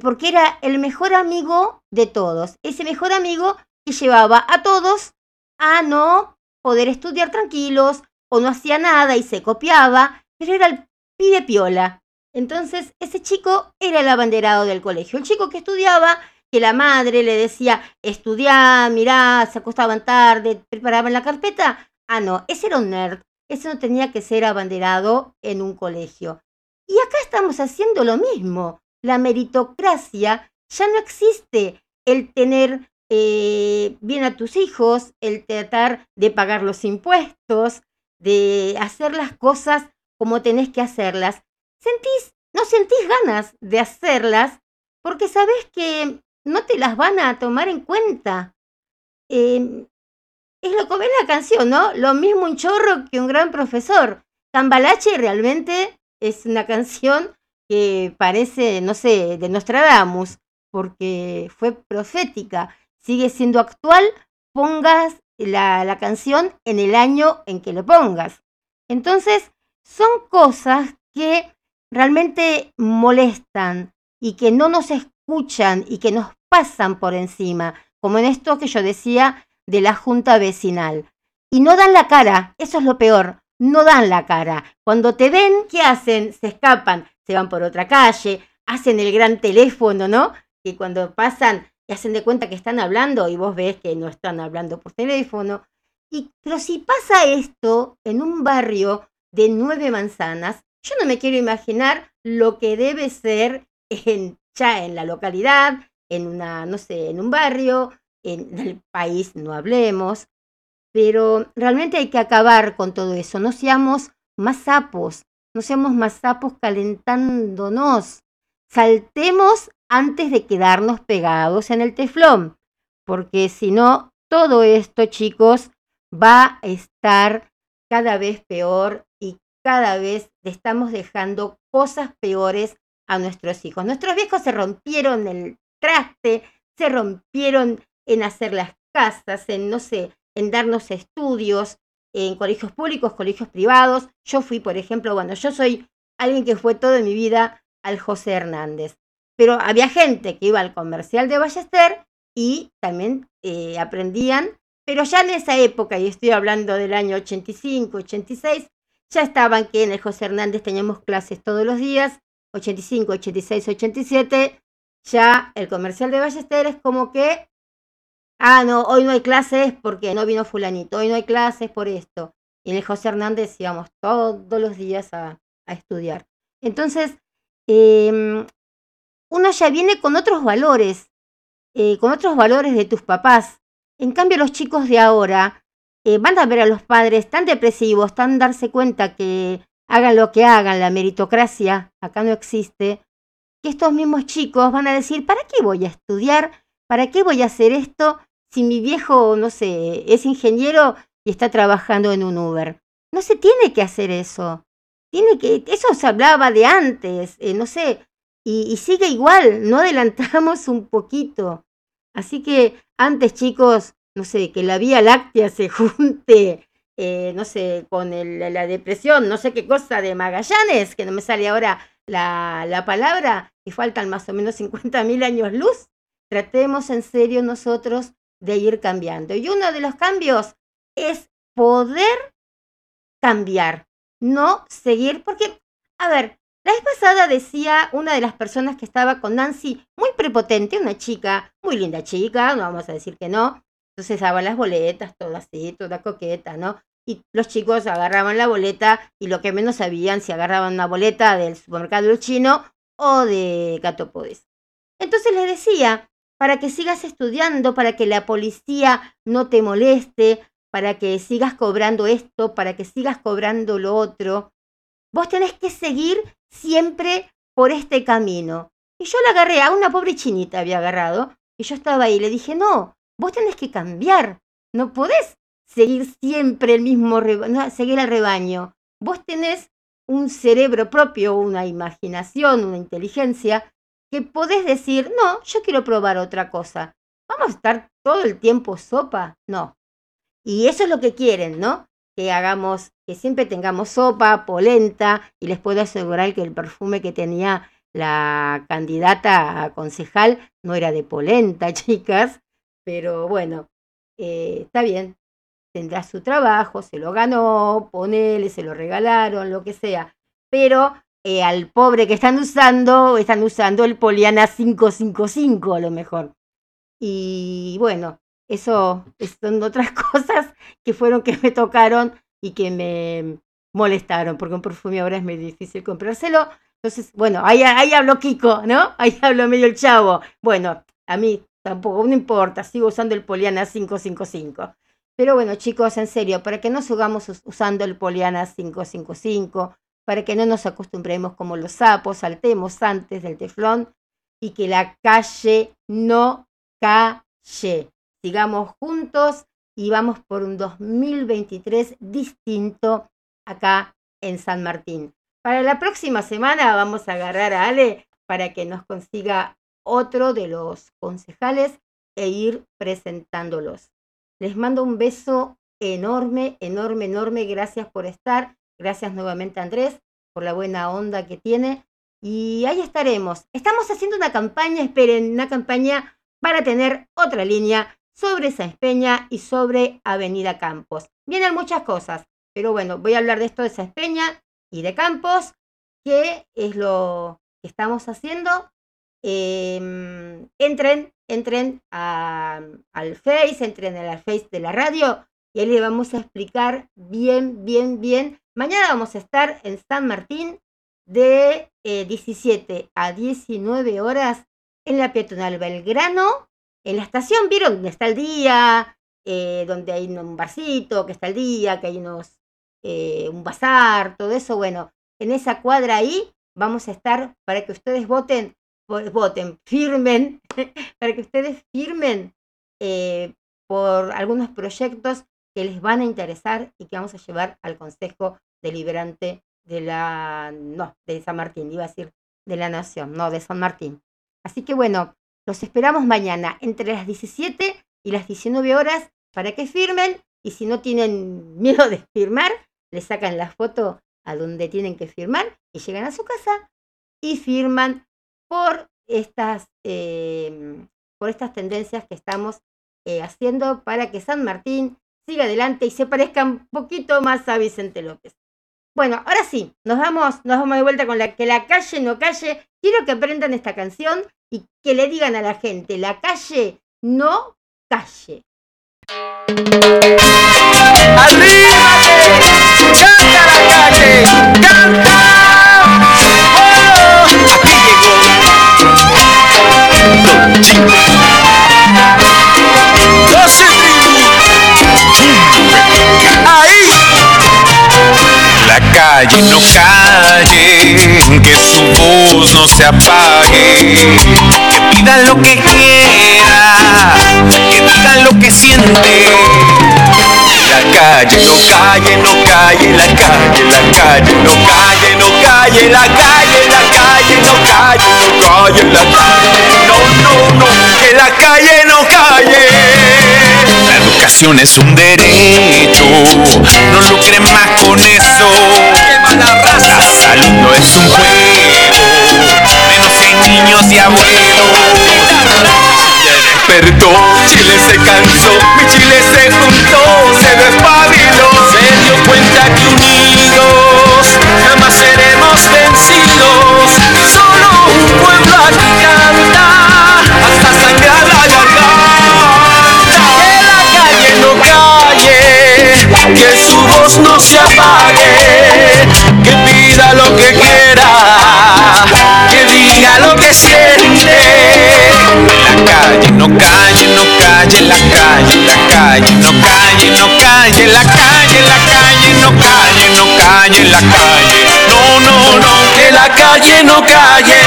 porque era el mejor amigo de todos. Ese mejor amigo que llevaba a todos a no poder estudiar tranquilos o no hacía nada y se copiaba, pero era pide piola. Entonces, ese chico era el abanderado del colegio. El chico que estudiaba, que la madre le decía, estudiá, mirá, se acostaban tarde, preparaban la carpeta. Ah, no, ese era un nerd. Ese no tenía que ser abanderado en un colegio. Y acá estamos haciendo lo mismo. La meritocracia ya no existe. El tener eh, bien a tus hijos, el tratar de pagar los impuestos, de hacer las cosas como tenés que hacerlas. Sentís, no sentís ganas de hacerlas porque sabés que no te las van a tomar en cuenta. Em, es lo que ve la canción, ¿no? Lo mismo un chorro que un gran profesor. Cambalache realmente es una canción que parece, no sé, de Nostradamus, porque fue profética sigue siendo actual, pongas la, canción en el año en que lo pongas. Entonces, son cosas que realmente molestan y que no nos escuchan y que nos pasan por encima, como en esto que yo decía de la junta vecinal. Y no dan la cara, eso es lo peor, no dan la cara. Cuando te ven, ¿qué hacen? Se escapan, se van por otra calle, hacen el gran teléfono, ¿no? Que cuando pasan hacen de cuenta que están hablando y vos ves que no están hablando por teléfono. Y, pero si pasa esto en un barrio de nueve manzanas, yo no me quiero imaginar lo que debe ser en, ya en la localidad, en una, no sé, en un barrio, en el país no hablemos, pero realmente hay que acabar con todo eso, no seamos más sapos, no seamos más sapos calentándonos, saltemos antes de quedarnos pegados en el teflón, porque si no, todo esto, chicos, va a estar cada vez peor y cada vez estamos dejando cosas peores a nuestros hijos. Nuestros viejos se rompieron el traste, se rompieron en hacer las casas, en, no sé, en darnos estudios, en colegios públicos, colegios privados. Yo fui, por ejemplo, bueno, yo soy alguien que fue toda mi vida al José Hernández pero había gente que iba al comercial de Ballester y también eh, aprendían, pero ya en esa época, y estoy hablando del año 85, 86, ya estaban que en el José Hernández teníamos clases todos los días, 85, 86, 87, ya el comercial de Ballester es como que, ah, no, hoy no hay clases porque no vino fulanito, hoy no hay clases por esto. Y el José Hernández íbamos todos los días a, a estudiar. Entonces, eh, uno ya viene con otros valores, eh, con otros valores de tus papás. En cambio, los chicos de ahora eh, van a ver a los padres tan depresivos, tan darse cuenta que hagan lo que hagan, la meritocracia acá no existe, que estos mismos chicos van a decir, ¿para qué voy a estudiar? ¿Para qué voy a hacer esto si mi viejo, no sé, es ingeniero y está trabajando en un Uber? No se tiene que hacer eso. Tiene que, eso se hablaba de antes, eh, no sé, y, sigue igual, no adelantamos un poquito. Así que antes, chicos, no sé, que la Vía Láctea se junte, eh, no sé, con la depresión, no sé qué cosa de Magallanes, que no me sale ahora la, la palabra, y faltan más o menos 50.000 años luz. Tratemos en serio nosotros de ir cambiando. Y uno de los cambios es poder cambiar, no seguir, porque, a ver, la vez pasada decía una de las personas que estaba con Nancy, muy prepotente, una chica, muy linda chica, no vamos a decir que no. Entonces daba las boletas, todo así, toda coqueta, ¿no? Y los chicos agarraban la boleta y lo que menos sabían si agarraban una boleta del supermercado chino o de Gato Entonces les decía, para que sigas estudiando, para que la policía no te moleste, para que sigas cobrando esto, para que sigas cobrando lo otro, vos tenés que seguir siempre por este camino. Y yo la agarré, a una pobre chinita había agarrado, y yo estaba ahí, le dije, no, vos tenés que cambiar, no podés seguir siempre el mismo, no, seguir el rebaño. Vos tenés un cerebro propio, una imaginación, una inteligencia, que podés decir, no, yo quiero probar otra cosa. ¿Vamos a estar todo el tiempo sopa? No. Y eso es lo que quieren, ¿no? que hagamos, que siempre tengamos sopa, polenta, y les puedo asegurar que el perfume que tenía la candidata a concejal no era de polenta, chicas, pero bueno, eh, está bien, tendrá su trabajo, se lo ganó, ponele, se lo regalaron, lo que sea, pero eh, al pobre que están usando, están usando el Poliana 555 a lo mejor. Y bueno, eso son otras cosas que fueron que me tocaron y que me molestaron, porque un perfume ahora es muy difícil comprárselo. Entonces, bueno, ahí, ahí habló Kiko, ¿no? Ahí habló medio el chavo. Bueno, a mí tampoco, no importa, sigo usando el Poliana 555. Pero bueno, chicos, en serio, para que no sigamos usando el Poliana 555, para que no nos acostumbremos como los sapos, saltemos antes del teflón y que la calle no calle. Sigamos juntos y vamos por un 2023 distinto acá en San Martín. Para la próxima semana vamos a agarrar a Ale para que nos consiga otro de los concejales e ir presentándolos. Les mando un beso enorme, enorme, enorme. Gracias por estar. Gracias nuevamente Andrés por la buena onda que tiene. Y ahí estaremos. Estamos haciendo una campaña, esperen, una campaña para tener otra línea sobre San Peña y sobre Avenida Campos. Vienen muchas cosas, pero bueno, voy a hablar de esto de San Peña y de Campos, que es lo que estamos haciendo. Em, entren, entren al Face, entren al Face de la radio y ahí les vamos a explicar bien, bien, bien. Mañana vamos a estar en San Martín de 17 eh, a 19 horas en la peatonal Belgrano en la estación, ¿vieron? Donde está el día, eh, donde hay un barcito, que está el día, que hay unos, eh, un bazar, todo eso. Bueno, en esa cuadra ahí vamos a estar para que ustedes voten, voten, firmen, para que ustedes firmen eh, por algunos proyectos que les van a interesar y que vamos a llevar al Consejo Deliberante de la, no, de San Martín, iba a decir de la Nación, no, de San Martín. Así que bueno, los esperamos mañana entre las 17 y las 19 horas para que firmen y si no tienen miedo de firmar, le sacan la foto a donde tienen que firmar y llegan a su casa y firman por estas, em, por estas tendencias que estamos eh, haciendo para que San Martín siga adelante y se parezca un poquito más a Vicente López. Bueno, ahora sí, nos vamos, nos vamos de vuelta con la que la calle no calle. Quiero que aprendan esta canción y que le digan a la gente, la calle no calle. ¡Arríbate! ¡Canta la calle! ¡Canta! La calle no calle, que su voz no se apague, que pida lo que quiera, que diga lo que siente. La calle no calle, no calle, la calle, la calle no calle, no calle, la calle, la calle no calle, no calle, la calle, no, no, no, que la calle no calle. Educación es un derecho, no lucren más con eso. La salud no es un juego, menos hay niños y abuelos. Ya despertó, Chile se cansó, mi Chile se juntó, se despabiló, se dio cuenta que unidos jamás seremos vencidos. Que su voz no se apague, que pida lo que quiera, que diga lo que siente. La calle no calle, no calle, la calle, la calle, no calle, no calle, la calle, la calle, no calle, no calle, la calle. No, no, no, que la calle no calle.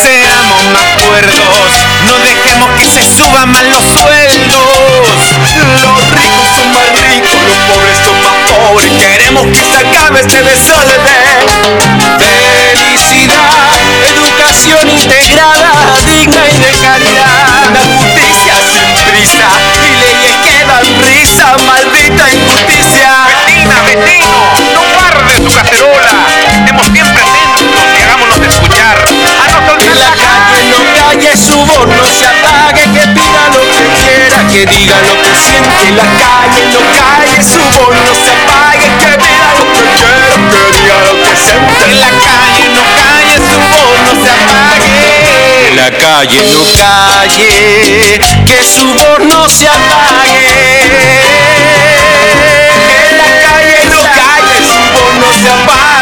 seamos más cuerdos, no dejemos que se suban más los sueldos. Queremos que se acabe este desorden. Felicidad, educación integrada, digna y de calidad. La justicia sin prisa y leyes que dan risa, maldita injusticia. Betina, Betino, no guardes tu cacerola. Estemos siempre atentos y hagámonos escuchar. Ah, no la calle no calle, su voz no se apague, que pida lo que que diga lo que siente la calle, no calle, su voz no se apague, que diga lo que quiero, que diga lo que siente la calle, no calle, su voz no se apague. En La calle, no calle, que su voz no se apague. La calle, no calle, su voz no se apague.